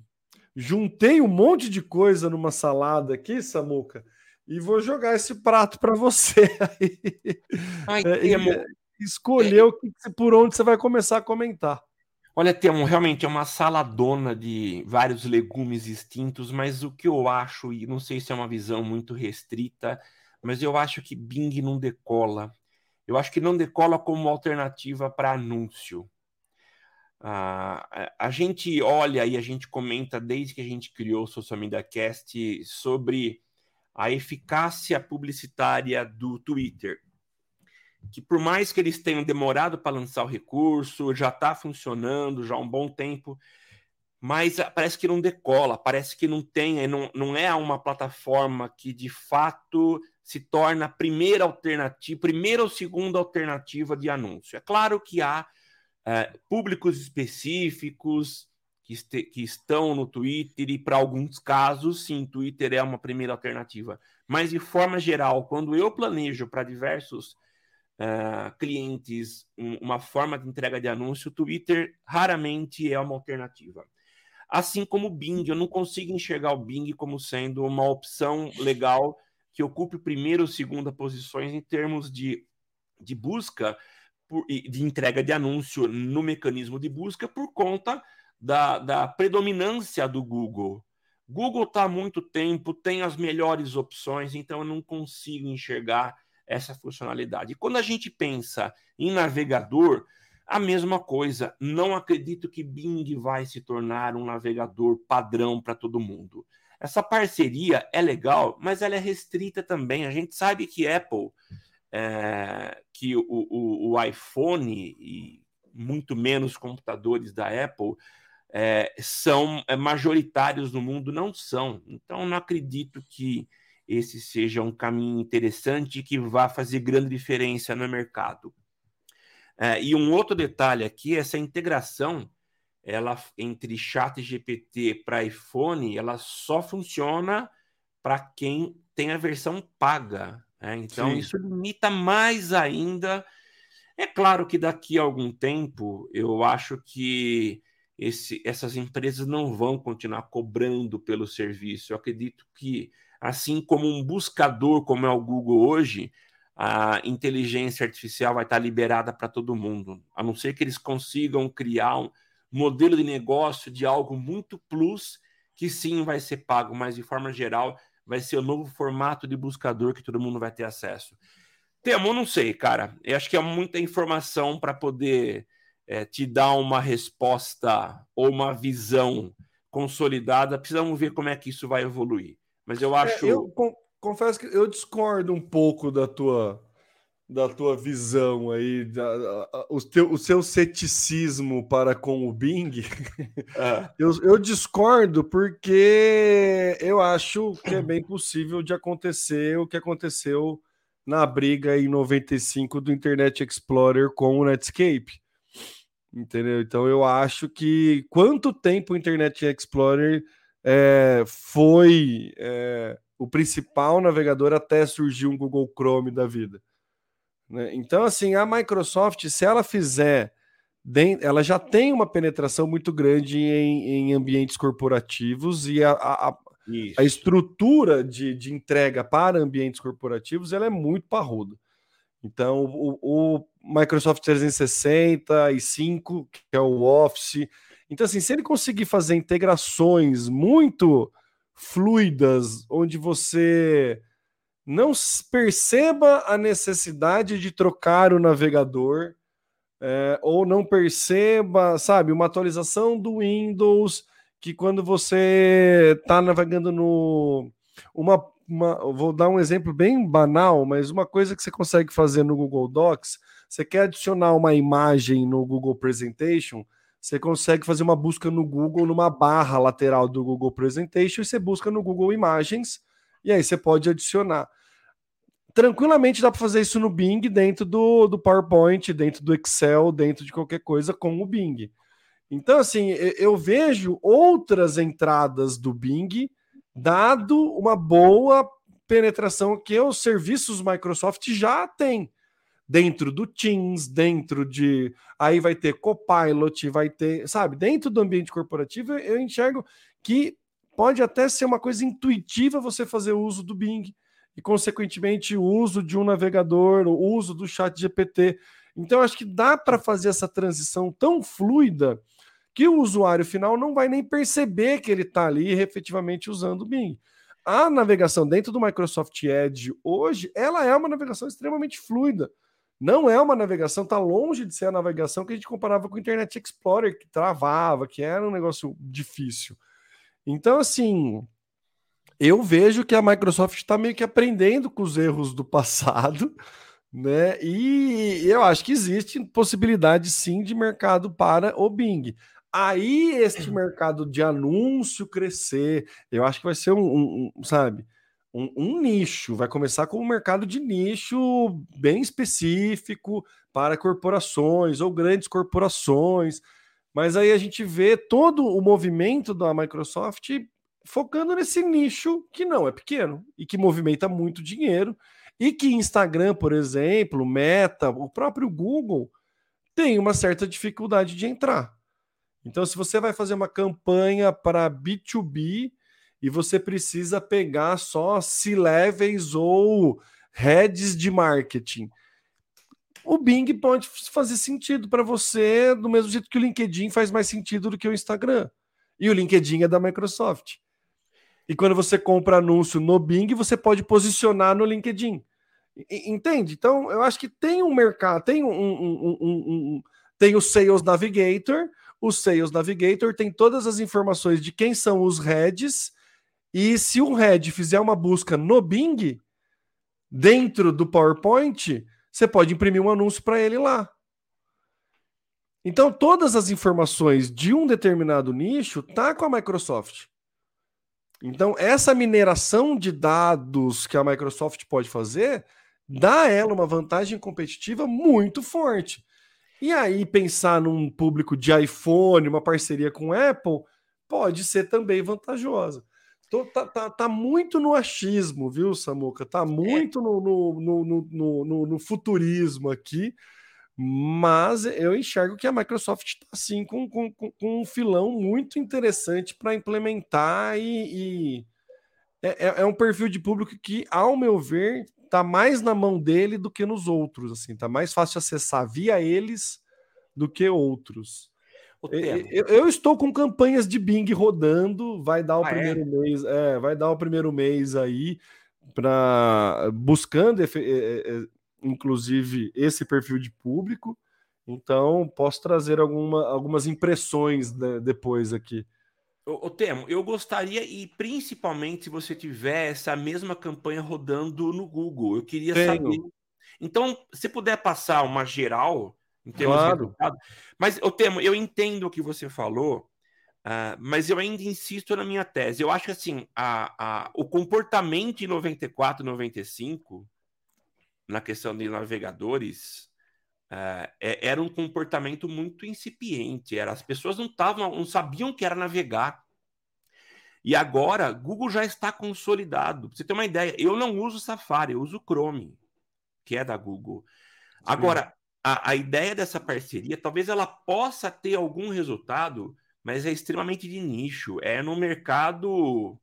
juntei um monte de coisa numa salada aqui, Samuca, e vou jogar esse prato para você aí. Ai, é, escolher é, por onde você vai começar a comentar. Olha, tem realmente é uma saladona de vários legumes extintos, mas o que eu acho, e não sei se é uma visão muito restrita, mas eu acho que Bing não decola. Eu acho que não decola como alternativa para anúncio. Ah, a gente olha e a gente comenta desde que a gente criou o Social Media Cast sobre a eficácia publicitária do Twitter que por mais que eles tenham demorado para lançar o recurso, já está funcionando já há um bom tempo, mas parece que não decola, parece que não tem, não, não é uma plataforma que de fato se torna a primeira alternativa, primeira ou segunda alternativa de anúncio. É claro que há é, públicos específicos que, este, que estão no Twitter, e para alguns casos, sim, Twitter é uma primeira alternativa. Mas de forma geral, quando eu planejo para diversos uh, clientes um, uma forma de entrega de anúncio, o Twitter raramente é uma alternativa. Assim como o Bing, eu não consigo enxergar o Bing como sendo uma opção legal que ocupe primeira ou segunda posições em termos de, de busca, por, de entrega de anúncio no mecanismo de busca, por conta da, da predominância do Google. Google está há muito tempo, tem as melhores opções, então eu não consigo enxergar essa funcionalidade. E quando a gente pensa em navegador, a mesma coisa. Não acredito que Bing vai se tornar um navegador padrão para todo mundo. Essa parceria é legal, mas ela é restrita também. A gente sabe que Apple, é, que o, o, o, iPhone e muito menos computadores da Apple é, são é, majoritários no mundo, não são. Então, não acredito que esse seja um caminho interessante que vá fazer grande diferença no mercado. É, e um outro detalhe aqui, essa integração ela entre chat GPT para iPhone, ela só funciona para quem tem a versão paga. Né? Então, Sim. isso limita mais ainda. É claro que daqui a algum tempo, eu acho que esse, essas empresas não vão continuar cobrando pelo serviço. Eu acredito que, assim como um buscador, como é o Google hoje, a inteligência artificial vai estar liberada para todo mundo, a não ser que eles consigam criar um modelo de negócio de algo muito plus, que sim vai ser pago, mas de forma geral vai ser o novo formato de buscador que todo mundo vai ter acesso. Temo, não sei, cara. Eu acho que é muita informação para poder é, te dar uma resposta ou uma visão consolidada. Precisamos ver como é que isso vai evoluir. Mas eu é, acho. É, eu confesso que eu discordo um pouco da tua da tua visão aí, da, o, teu, o seu ceticismo para com o Bing, é. eu, eu, discordo porque eu acho que é bem possível de acontecer o que aconteceu na briga em 95 do Internet Explorer com o Netscape. Entendeu? Então eu acho que quanto tempo o Internet Explorer é, foi é, o principal navegador até surgir um Google Chrome da vida. Né? Então, assim, a Microsoft, se ela fizer, ela já tem uma penetração muito grande em, em ambientes corporativos e a, a, a estrutura de, de, entrega para ambientes corporativos ela é muito parruda. Então, o, o Microsoft 365, que é o Office. Então, assim, se ele conseguir fazer integrações muito fluidas, onde você não perceba a necessidade de trocar o navegador, é, ou não perceba, sabe, uma atualização do Windows que quando você está navegando no. Uma, uma, vou dar um exemplo bem banal, mas uma coisa que você consegue fazer no Google Docs, você quer adicionar uma imagem no Google Presentation, você consegue fazer uma busca no Google, numa barra lateral do Google Presentation, e você busca no Google Imagens e aí você pode adicionar. Tranquilamente dá para fazer isso no Bing, dentro do, do PowerPoint, dentro do Excel, dentro de qualquer coisa com o Bing. Então, assim, eu vejo outras entradas do Bing, dado uma boa penetração que os serviços Microsoft já têm. Dentro do Teams, dentro de. Aí vai ter Copilot, vai ter. Sabe, dentro do ambiente corporativo, eu enxergo que pode até ser uma coisa intuitiva você fazer uso do Bing e, consequentemente, o uso de um navegador, o uso do chat GPT. Então, acho que dá para fazer essa transição tão fluida que o usuário final não vai nem perceber que ele está ali efetivamente usando o Bing. A navegação dentro do Microsoft Edge hoje, ela é uma navegação extremamente fluida. Não é uma navegação, está longe de ser a navegação que a gente comparava com o Internet Explorer, que travava, que era um negócio difícil. Então, assim, eu vejo que a Microsoft está meio que aprendendo com os erros do passado, né? E eu acho que existe possibilidade sim de mercado para o Bing. Aí este mercado de anúncio crescer, eu acho que vai ser um, um, um sabe, um, um, nicho. Vai começar com um mercado de nicho bem específico para corporações ou grandes corporações. Mas aí a gente vê todo o movimento da Microsoft focando nesse nicho que não é pequeno e que movimenta muito dinheiro e que Instagram, por exemplo, Meta, o próprio Google tem uma certa dificuldade de entrar. Então, se você vai fazer uma campanha para B2B e você precisa pegar só C-levels ou heads de marketing, o Bing pode fazer sentido para você do mesmo jeito que o LinkedIn faz mais sentido do que o Instagram. E o LinkedIn é da Microsoft. E quando você compra anúncio no Bing, você pode posicionar no LinkedIn. Entende? Então, eu acho que tem um mercado, tem um, um, um, um, tem o Sales Navigator. O Sales Navigator tem todas as informações de quem são os heads. E se um head fizer uma busca no Bing, dentro do PowerPoint, você pode imprimir um anúncio para ele lá. Então, todas as informações de um determinado nicho tá com a Microsoft. Então, essa mineração de dados que a Microsoft pode fazer dá a ela uma vantagem competitiva muito forte. E aí, pensar num público de iPhone, uma parceria com Apple, pode ser também vantajosa. Tô, tá, tá, tá, muito no achismo, viu, Samuca? Tá muito no, no, no, no, no futurismo aqui, mas eu enxergo que a Microsoft está assim com, com, com, um filão muito interessante para implementar e, e é, é, é, um perfil de público que, ao meu ver, tá mais na mão dele do que nos outros. Assim, tá mais fácil de acessar via eles do que outros. Eu, eu, estou com campanhas de Bing rodando, vai dar o ah, é? primeiro é? mês, é, vai dar o primeiro mês aí para buscando inclusive esse perfil de público. Então posso trazer alguma, algumas impressões depois aqui. O, Temo, eu gostaria, e principalmente se você tiver essa mesma campanha rodando no Google, eu queria Tenho. saber. Então, se puder passar uma geral em termos claro. de resultado. Mas, o Temo, eu entendo o que você falou, uh, mas eu ainda insisto na minha tese. Eu acho que assim, a, a, o comportamento em 94, 95, na questão de navegadores, uh, é, era um comportamento muito incipiente. Era, as pessoas não estavam, não sabiam que era navegar. E agora, Google já está consolidado. Pra você ter uma ideia, eu não uso Safari, eu uso Chrome, que é da Google. Agora, a, a ideia dessa parceria, talvez ela possa ter algum resultado, mas é extremamente de nicho. É no mercado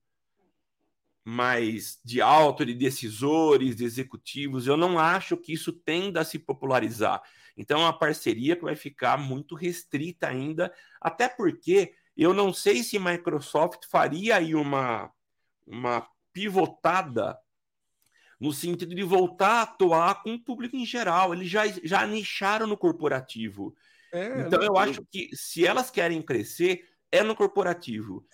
mais de alto, de decisores, de executivos. Eu não acho que isso tenda a se popularizar. Então, é uma parceria que vai ficar muito restrita ainda, até porque eu não sei se Microsoft faria aí uma, uma pivotada no sentido de voltar a atuar com o público em geral. Eles já, já nicharam no corporativo. É, então, eu acho que se elas querem crescer, é no corporativo.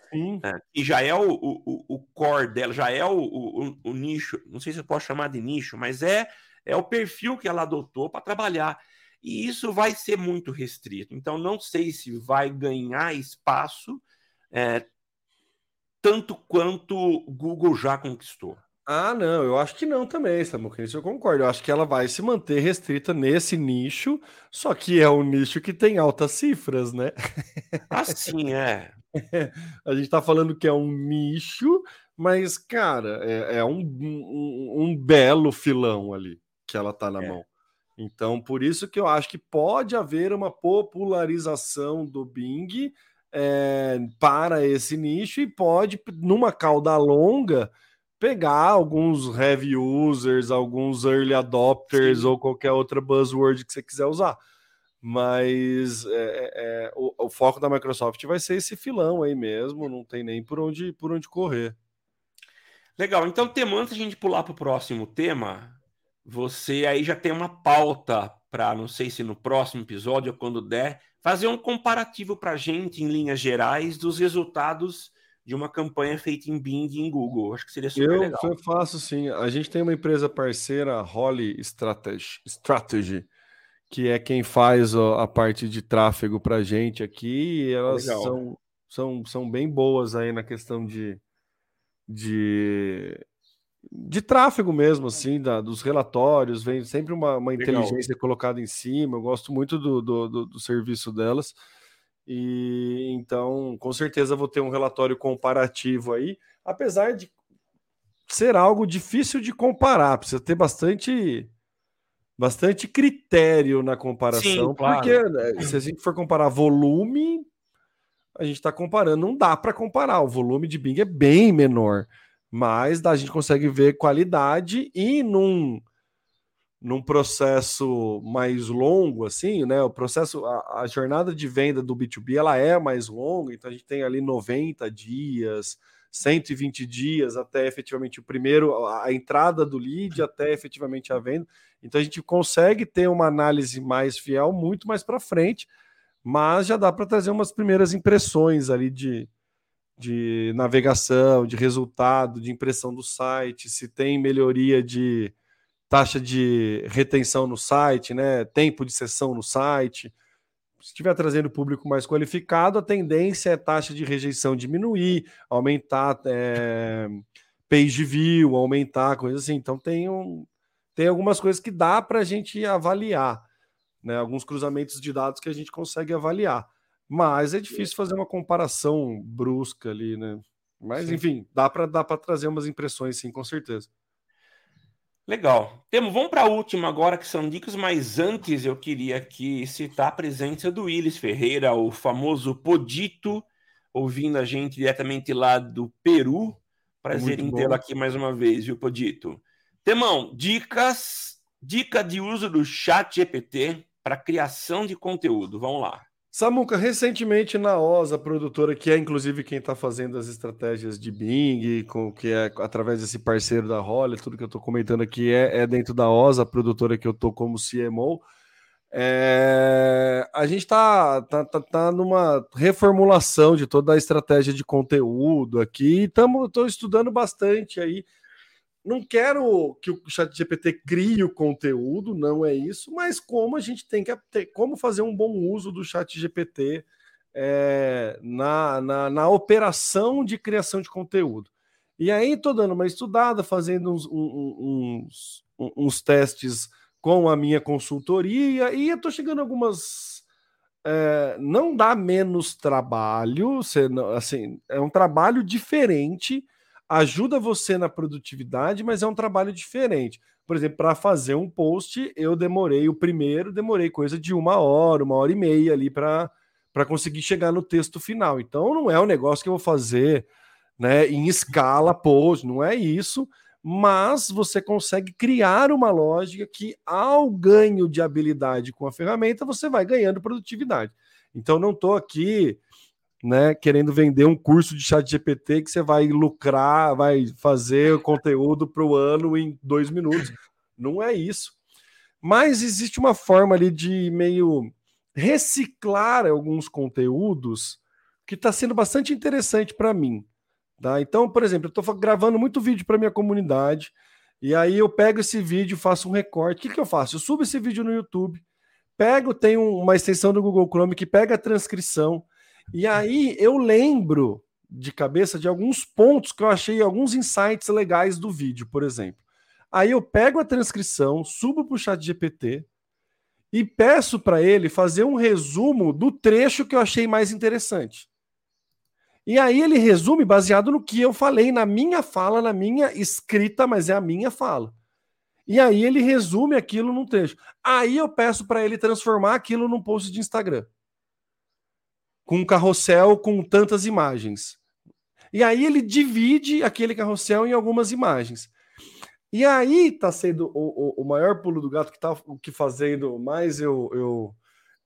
Né? E já é o, o, o core dela, já é o, o, o, nicho. Não sei se eu posso chamar de nicho, mas é, é o perfil que ela adotou para trabalhar. E isso vai ser muito restrito. Então, não sei se vai ganhar espaço é, tanto quanto o Google já conquistou. Ah, não, eu acho que não também, Samuca, isso eu concordo. Eu acho que ela vai se manter restrita nesse nicho, só que é um nicho que tem altas cifras, né? Assim é. A gente tá falando que é um nicho, mas, cara, é, é um, um, um, belo filão ali que ela tá na é. mão. Então, por isso que eu acho que pode haver uma popularização do Bing é, para esse nicho e pode, numa cauda longa pegar alguns heavy users, alguns early adopters Sim. ou qualquer outra buzzword que você quiser usar. Mas é, é, é, o, o, foco da Microsoft vai ser esse filão aí mesmo, não tem nem por onde, por onde correr. Legal, então, tema, antes de a gente pular para o próximo tema, você aí já tem uma pauta para, não sei se no próximo episódio ou quando der, fazer um comparativo para a gente, em linhas gerais, dos resultados de uma campanha feita em Bing e em Google. Acho que seria super eu, legal. Eu faço sim. A gente tem uma empresa parceira, Holly Strategy, Strategy que é quem faz a parte de tráfego para a gente aqui. E elas são, são, são bem boas aí na questão de, de, de tráfego mesmo, assim, da, dos relatórios. Vem sempre uma, uma inteligência colocada em cima. Eu gosto muito do, do, do, do serviço delas. E então, com certeza, vou ter um relatório comparativo aí, apesar de ser algo difícil de comparar, precisa ter bastante bastante critério na comparação, Sim, claro. porque né, se a gente for comparar volume, a gente está comparando, não dá para comparar, o volume de Bing é bem menor, mas a gente consegue ver qualidade e num num processo mais longo, assim, né? O processo, a, a, jornada de venda do B2B ela é mais longa, então a gente tem ali 90 dias, 120 dias até efetivamente o primeiro, a, entrada do lead até efetivamente a venda. Então a gente consegue ter uma análise mais fiel muito mais para frente, mas já dá para trazer umas primeiras impressões ali de, de navegação, de resultado, de impressão do site, se tem melhoria de taxa de retenção no site, né? Tempo de sessão no site. Se estiver trazendo público mais qualificado, a tendência é a taxa de rejeição diminuir, aumentar é, page view, aumentar, coisa assim. Então tem, um, tem algumas coisas que dá para a gente avaliar, né? Alguns cruzamentos de dados que a gente consegue avaliar. Mas é difícil fazer uma comparação brusca ali, né? Mas, sim. enfim, dá para dá trazer umas impressões, sim, com certeza. Legal. Temos, vamos para a última agora, que são dicas, mas antes eu queria aqui citar a presença do Willis Ferreira, o famoso Podito, ouvindo a gente diretamente lá do Peru. Prazer em tê-lo aqui mais uma vez, viu, Podito? Temão, dicas, dica de uso do chat GPT para criação de conteúdo. Vamos lá. Samuca, recentemente na OSA, produtora, que é inclusive quem está fazendo as estratégias de Bing, com, que é através desse parceiro da Holly, tudo que eu estou comentando aqui é, é, dentro da OSA, produtora que eu estou como CMO. É, a gente está tá, tá, tá numa reformulação de toda a estratégia de conteúdo aqui. Estou estudando bastante aí não quero que o chat GPT crie o conteúdo, não é isso, mas como a gente tem que ter, como fazer um bom uso do chat GPT é, na, na, na, operação de criação de conteúdo. E aí estou dando uma estudada, fazendo uns, uns, uns, testes com a minha consultoria e estou chegando a algumas. É, não dá menos trabalho, você, assim, é um trabalho diferente ajuda você na produtividade, mas é um trabalho diferente. Por exemplo, para fazer um post, eu demorei o primeiro, demorei coisa de uma hora, uma hora e meia ali para conseguir chegar no texto final. Então, não é um negócio que eu vou fazer né, em escala post, não é isso. Mas você consegue criar uma lógica que, ao ganho de habilidade com a ferramenta, você vai ganhando produtividade. Então, não estou aqui né, querendo vender um curso de chat GPT que você vai lucrar, vai fazer conteúdo para o ano em dois minutos. Não é isso. Mas existe uma forma ali de meio reciclar alguns conteúdos que está sendo bastante interessante para mim. Tá? Então, por exemplo, eu estou gravando muito vídeo para minha comunidade, e aí eu pego esse vídeo, faço um recorte. O que, que eu faço? Eu subo esse vídeo no YouTube, pego, tem uma extensão do Google Chrome que pega a transcrição, e aí eu lembro de cabeça de alguns pontos que eu achei, alguns insights legais do vídeo, por exemplo. Aí eu pego a transcrição, subo para o chat GPT e peço para ele fazer um resumo do trecho que eu achei mais interessante. E aí ele resume baseado no que eu falei, na minha fala, na minha escrita, mas é a minha fala. E aí ele resume aquilo num trecho. Aí eu peço para ele transformar aquilo num post de Instagram com um carrossel com tantas imagens. E aí ele divide aquele carrossel em algumas imagens. E aí está sendo o, o, o, maior pulo do gato que está que fazendo mais eu, eu,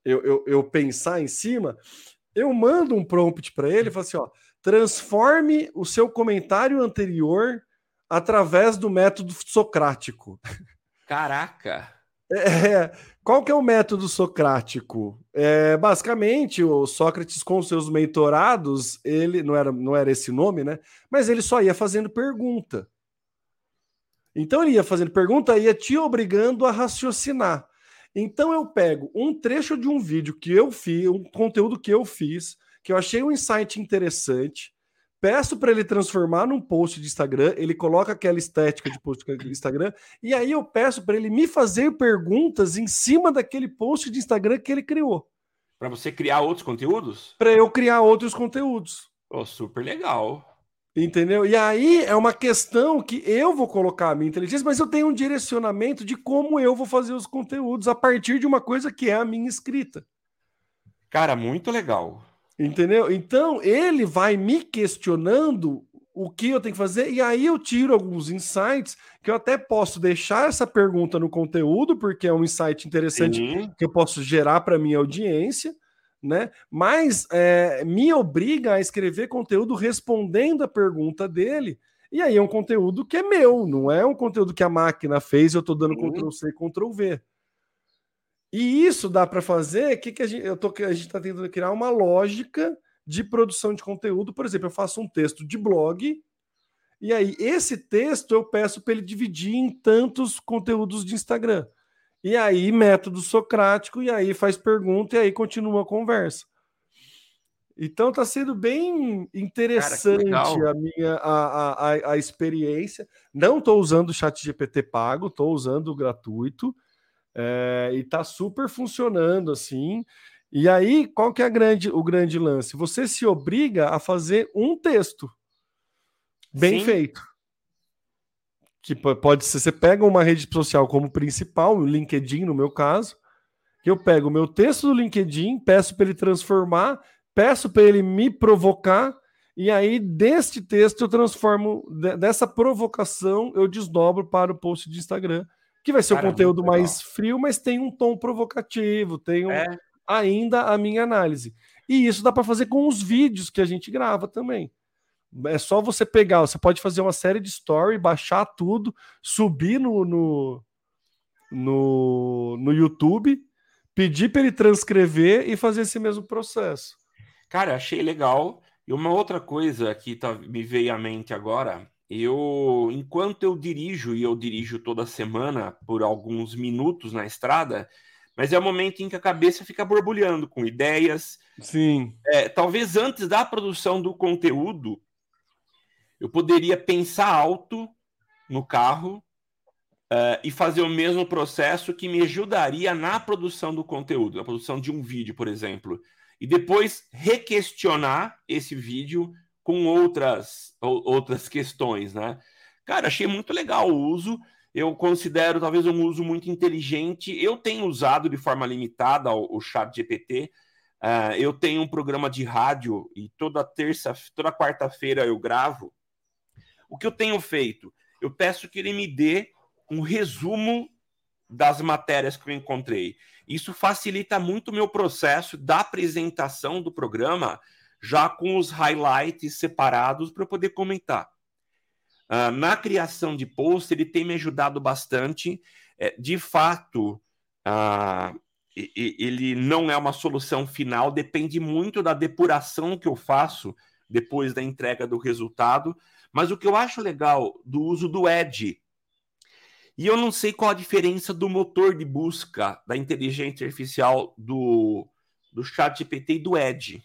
eu, eu, eu pensar em cima. Eu mando um prompt para ele e falo assim: ó, transforme o seu comentário anterior através do método socrático. Caraca! É, qual que é o método socrático? É, basicamente, o Sócrates com seus mentorados, ele não era, não era esse nome, né? Mas ele só ia fazendo pergunta. Então ele ia fazendo pergunta, ia te obrigando a raciocinar. Então eu pego um trecho de um vídeo que eu fiz, um conteúdo que eu fiz, que eu achei um insight interessante, peço para ele transformar num post de Instagram, ele coloca aquela estética de post de Instagram, e aí eu peço para ele me fazer perguntas em cima daquele post de Instagram que ele criou. Para você criar outros conteúdos? Para eu criar outros conteúdos. Oh, super legal. Entendeu? E aí é uma questão que eu vou colocar a minha inteligência, mas eu tenho um direcionamento de como eu vou fazer os conteúdos a partir de uma coisa que é a minha escrita. Cara, muito legal. Entendeu? Então ele vai me questionando o que eu tenho que fazer, e aí eu tiro alguns insights que eu até posso deixar essa pergunta no conteúdo, porque é um insight interessante Sim. que eu posso gerar para minha audiência, né? Mas é, me obriga a escrever conteúdo respondendo a pergunta dele. E aí é um conteúdo que é meu, não é um conteúdo que a máquina fez, eu estou dando Ctrl C, Ctrl V. E isso dá para fazer. Que que a gente, eu tô, a gente está tentando criar uma lógica de produção de conteúdo. Por exemplo, eu faço um texto de blog e aí esse texto eu peço para ele dividir em tantos conteúdos de Instagram. E aí, método socrático, e aí faz pergunta, e aí continua a conversa. Então está sendo bem interessante Cara, a minha a, a, a experiência. Não estou usando o chat GPT pago, estou usando o gratuito. É, e está super funcionando assim. E aí, qual que é grande, o grande lance? Você se obriga a fazer um texto bem Sim. feito. Que pode ser, você pega uma rede social como principal, o LinkedIn no meu caso, que eu pego o meu texto do LinkedIn, peço para ele transformar, peço para ele me provocar, e aí deste texto eu transformo, dessa provocação eu desdobro para o post de Instagram, que vai ser Cara, um conteúdo mais frio, mas tem um tom provocativo, tem um, é. ainda a minha análise. E isso dá para fazer com os vídeos que a gente grava também. É só você pegar, você pode fazer uma série de story, baixar tudo, subir no, no, no, no YouTube, pedir para ele transcrever e fazer esse mesmo processo. Cara, achei legal. E uma outra coisa que tá, me veio à mente agora, eu, enquanto eu dirijo, e eu dirijo toda semana por alguns minutos na estrada, mas é o momento em que a cabeça fica borbulhando com ideias. Sim. É, talvez antes da produção do conteúdo, eu poderia pensar alto no carro uh, e fazer o mesmo processo que me ajudaria na produção do conteúdo, na produção de um vídeo, por exemplo. E depois requestionar esse vídeo com outras, outras questões, né? Cara, achei muito legal o uso. Eu considero talvez um uso muito inteligente. Eu tenho usado de forma limitada o, o Chat GPT. Uh, eh, eu tenho um programa de rádio e toda terça, toda quarta-feira eu gravo o que eu tenho feito? Eu peço que ele me dê um resumo das matérias que eu encontrei. Isso facilita muito o meu processo da apresentação do programa, já com os highlights separados para eu poder comentar. Uh, na criação de post, ele tem me ajudado bastante. É, de fato, uh, ele não é uma solução final, depende muito da depuração que eu faço depois da entrega do resultado. Mas o que eu acho legal do uso do Edge, e eu não sei qual a diferença do motor de busca da inteligência artificial do, do ChatGPT e do Edge.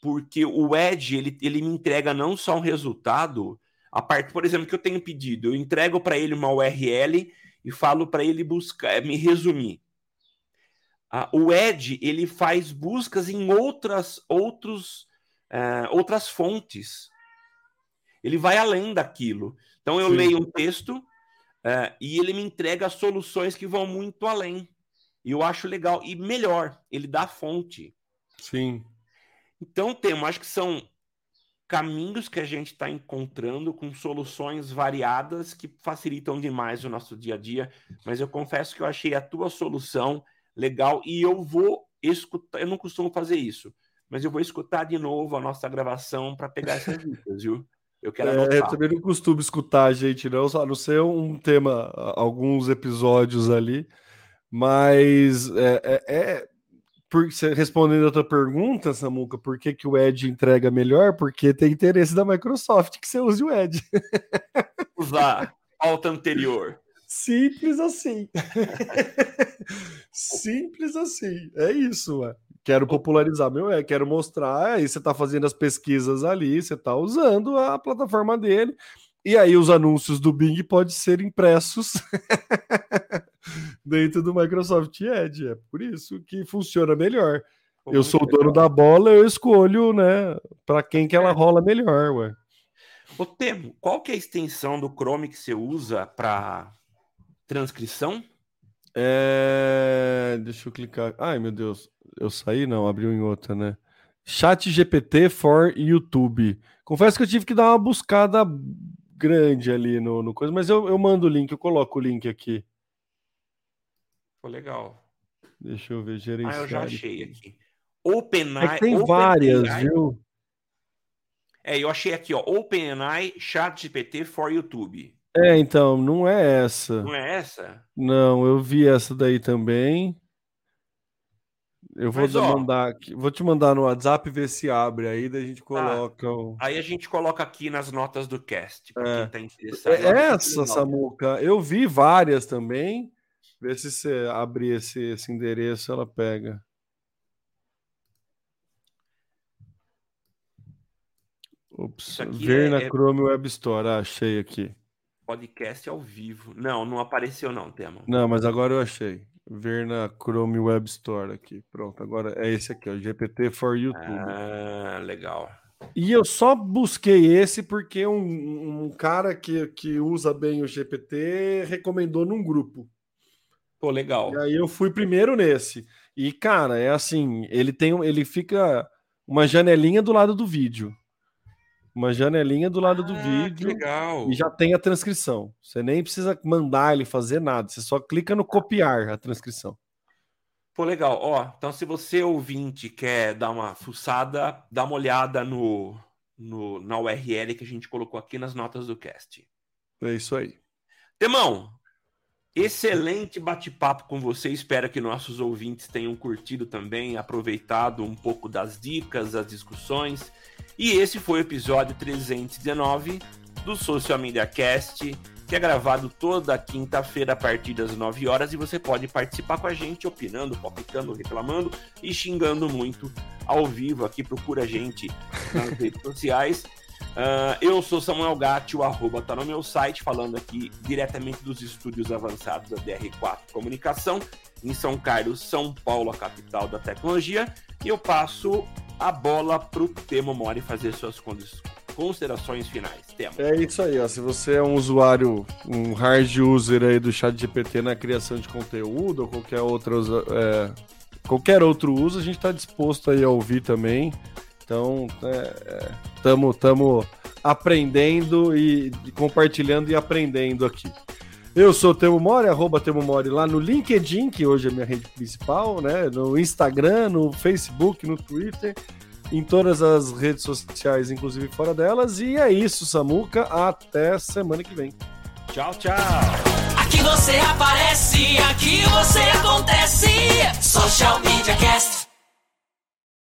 Porque o Edge, ele, ele me entrega não só um resultado, a parte, por exemplo, que eu tenho pedido, eu entrego para ele uma URL e falo para ele buscar, me resumir. Ah, o Edge, ele faz buscas em outras, outros, uh, outras fontes ele vai além daquilo. Então eu Sim. leio um texto é, e ele me entrega soluções que vão muito além. E eu acho legal. E melhor, ele dá fonte. Sim. Então temos, acho que são caminhos que a gente está encontrando com soluções variadas que facilitam demais o nosso dia a dia. Mas eu confesso que eu achei a tua solução legal e eu vou escutar. Eu não costumo fazer isso, mas eu vou escutar de novo a nossa gravação para pegar essas dicas, viu? Eu quero anotar. É, eu também não costumo escutar a gente, não, só não ser um tema, alguns episódios ali, mas é, é, é por, respondendo a tua pergunta, Samuca, por que, que o Edge entrega melhor? Porque tem interesse da Microsoft que você use o Edge. Usar pauta anterior. Simples assim. Simples assim. É isso, ué. Quero popularizar meu é, quero mostrar. Aí você está fazendo as pesquisas ali, você está usando a plataforma dele. E aí os anúncios do Bing podem ser impressos dentro do Microsoft Edge. É por isso que funciona melhor. eu sou o dono da bola, eu escolho, né, para quem que ela é. rola melhor, ué. Ô Temo, qual que é a extensão do Chrome que você usa para transcrição? É... Deixa eu clicar. Ai, meu Deus. Eu saí? Não, abriu em outra, né? Chat GPT for YouTube. Confesso que eu tive que dar uma buscada grande ali no, no coisa, mas eu, eu mando o link, eu coloco o link aqui. Foi legal. Deixa eu ver, gerenciar. Ah, eu já achei aqui. OpenAI. É tem Open várias, AI. viu? É, eu achei aqui, ó. OpenAI Chat GPT for YouTube. É, então, não é essa. Não é essa? Não, eu vi essa daí também. Eu vou, Mas, ó, mandar aqui, vou te mandar no WhatsApp ver se abre aí, daí a gente tá. coloca. Tá. O... Aí a gente coloca aqui nas notas do cast, para é. quem tá interessado. É essa, Samuca, eu vi várias também, Vê se você abrir esse, esse endereço, ela pega. Ops, ver é, na é... Chrome Web Store. Ah, achei aqui. Podcast ao vivo. Não, não apareceu não, Tema. Não, mas agora eu achei. Ver na Chrome Web Store aqui. Pronto, agora é esse aqui, o GPT for YouTube. Ah, legal. E eu só busquei esse porque um, um cara que, que usa bem o GPT recomendou num grupo. Pô, legal. E aí eu fui primeiro nesse. E, cara, é assim, ele tem ele fica uma janelinha do lado do vídeo. Uma janelinha do lado ah, do vídeo. legal. E já tem a transcrição. Você nem precisa mandar ele fazer nada. Você só clica no copiar a transcrição. Pô, legal. Ó, então se você ouvinte quer dar uma fuçada, dá uma olhada no, no, na URL que a gente colocou aqui nas notas do cast. É isso aí. Temão, excelente bate-papo com você. Espero que nossos ouvintes tenham curtido também, aproveitado um pouco das dicas, das discussões. E esse foi o episódio 319 do Social Media Cast que é gravado toda quinta-feira a partir das 9 horas e você pode participar com a gente opinando, palpitando, reclamando e xingando muito ao vivo aqui. Procura a gente nas redes sociais. Uh, eu sou Samuel Gatti, o arroba tá no meu site, falando aqui diretamente dos estúdios avançados da DR4 Comunicação, em São Carlos, São Paulo, a capital da tecnologia. E eu passo a bola para o Temo Mori fazer suas considerações finais. Temo. É isso aí, ó. Se você é um usuário, um hard user aí do chat GPT na criação de conteúdo ou qualquer outra é, qualquer outro uso, a gente está disposto aí a ouvir também. Então, estamos é, tamo aprendendo e compartilhando e aprendendo aqui. Eu sou o Temo Mori, arroba Temo Mori lá no LinkedIn, que hoje é minha rede principal, né? No Instagram, no Facebook, no Twitter em todas as redes sociais, inclusive fora delas. E é isso, Samuca. Até semana que vem. Tchau, tchau. Aqui você aparece, aqui você acontece. Social Media Cast.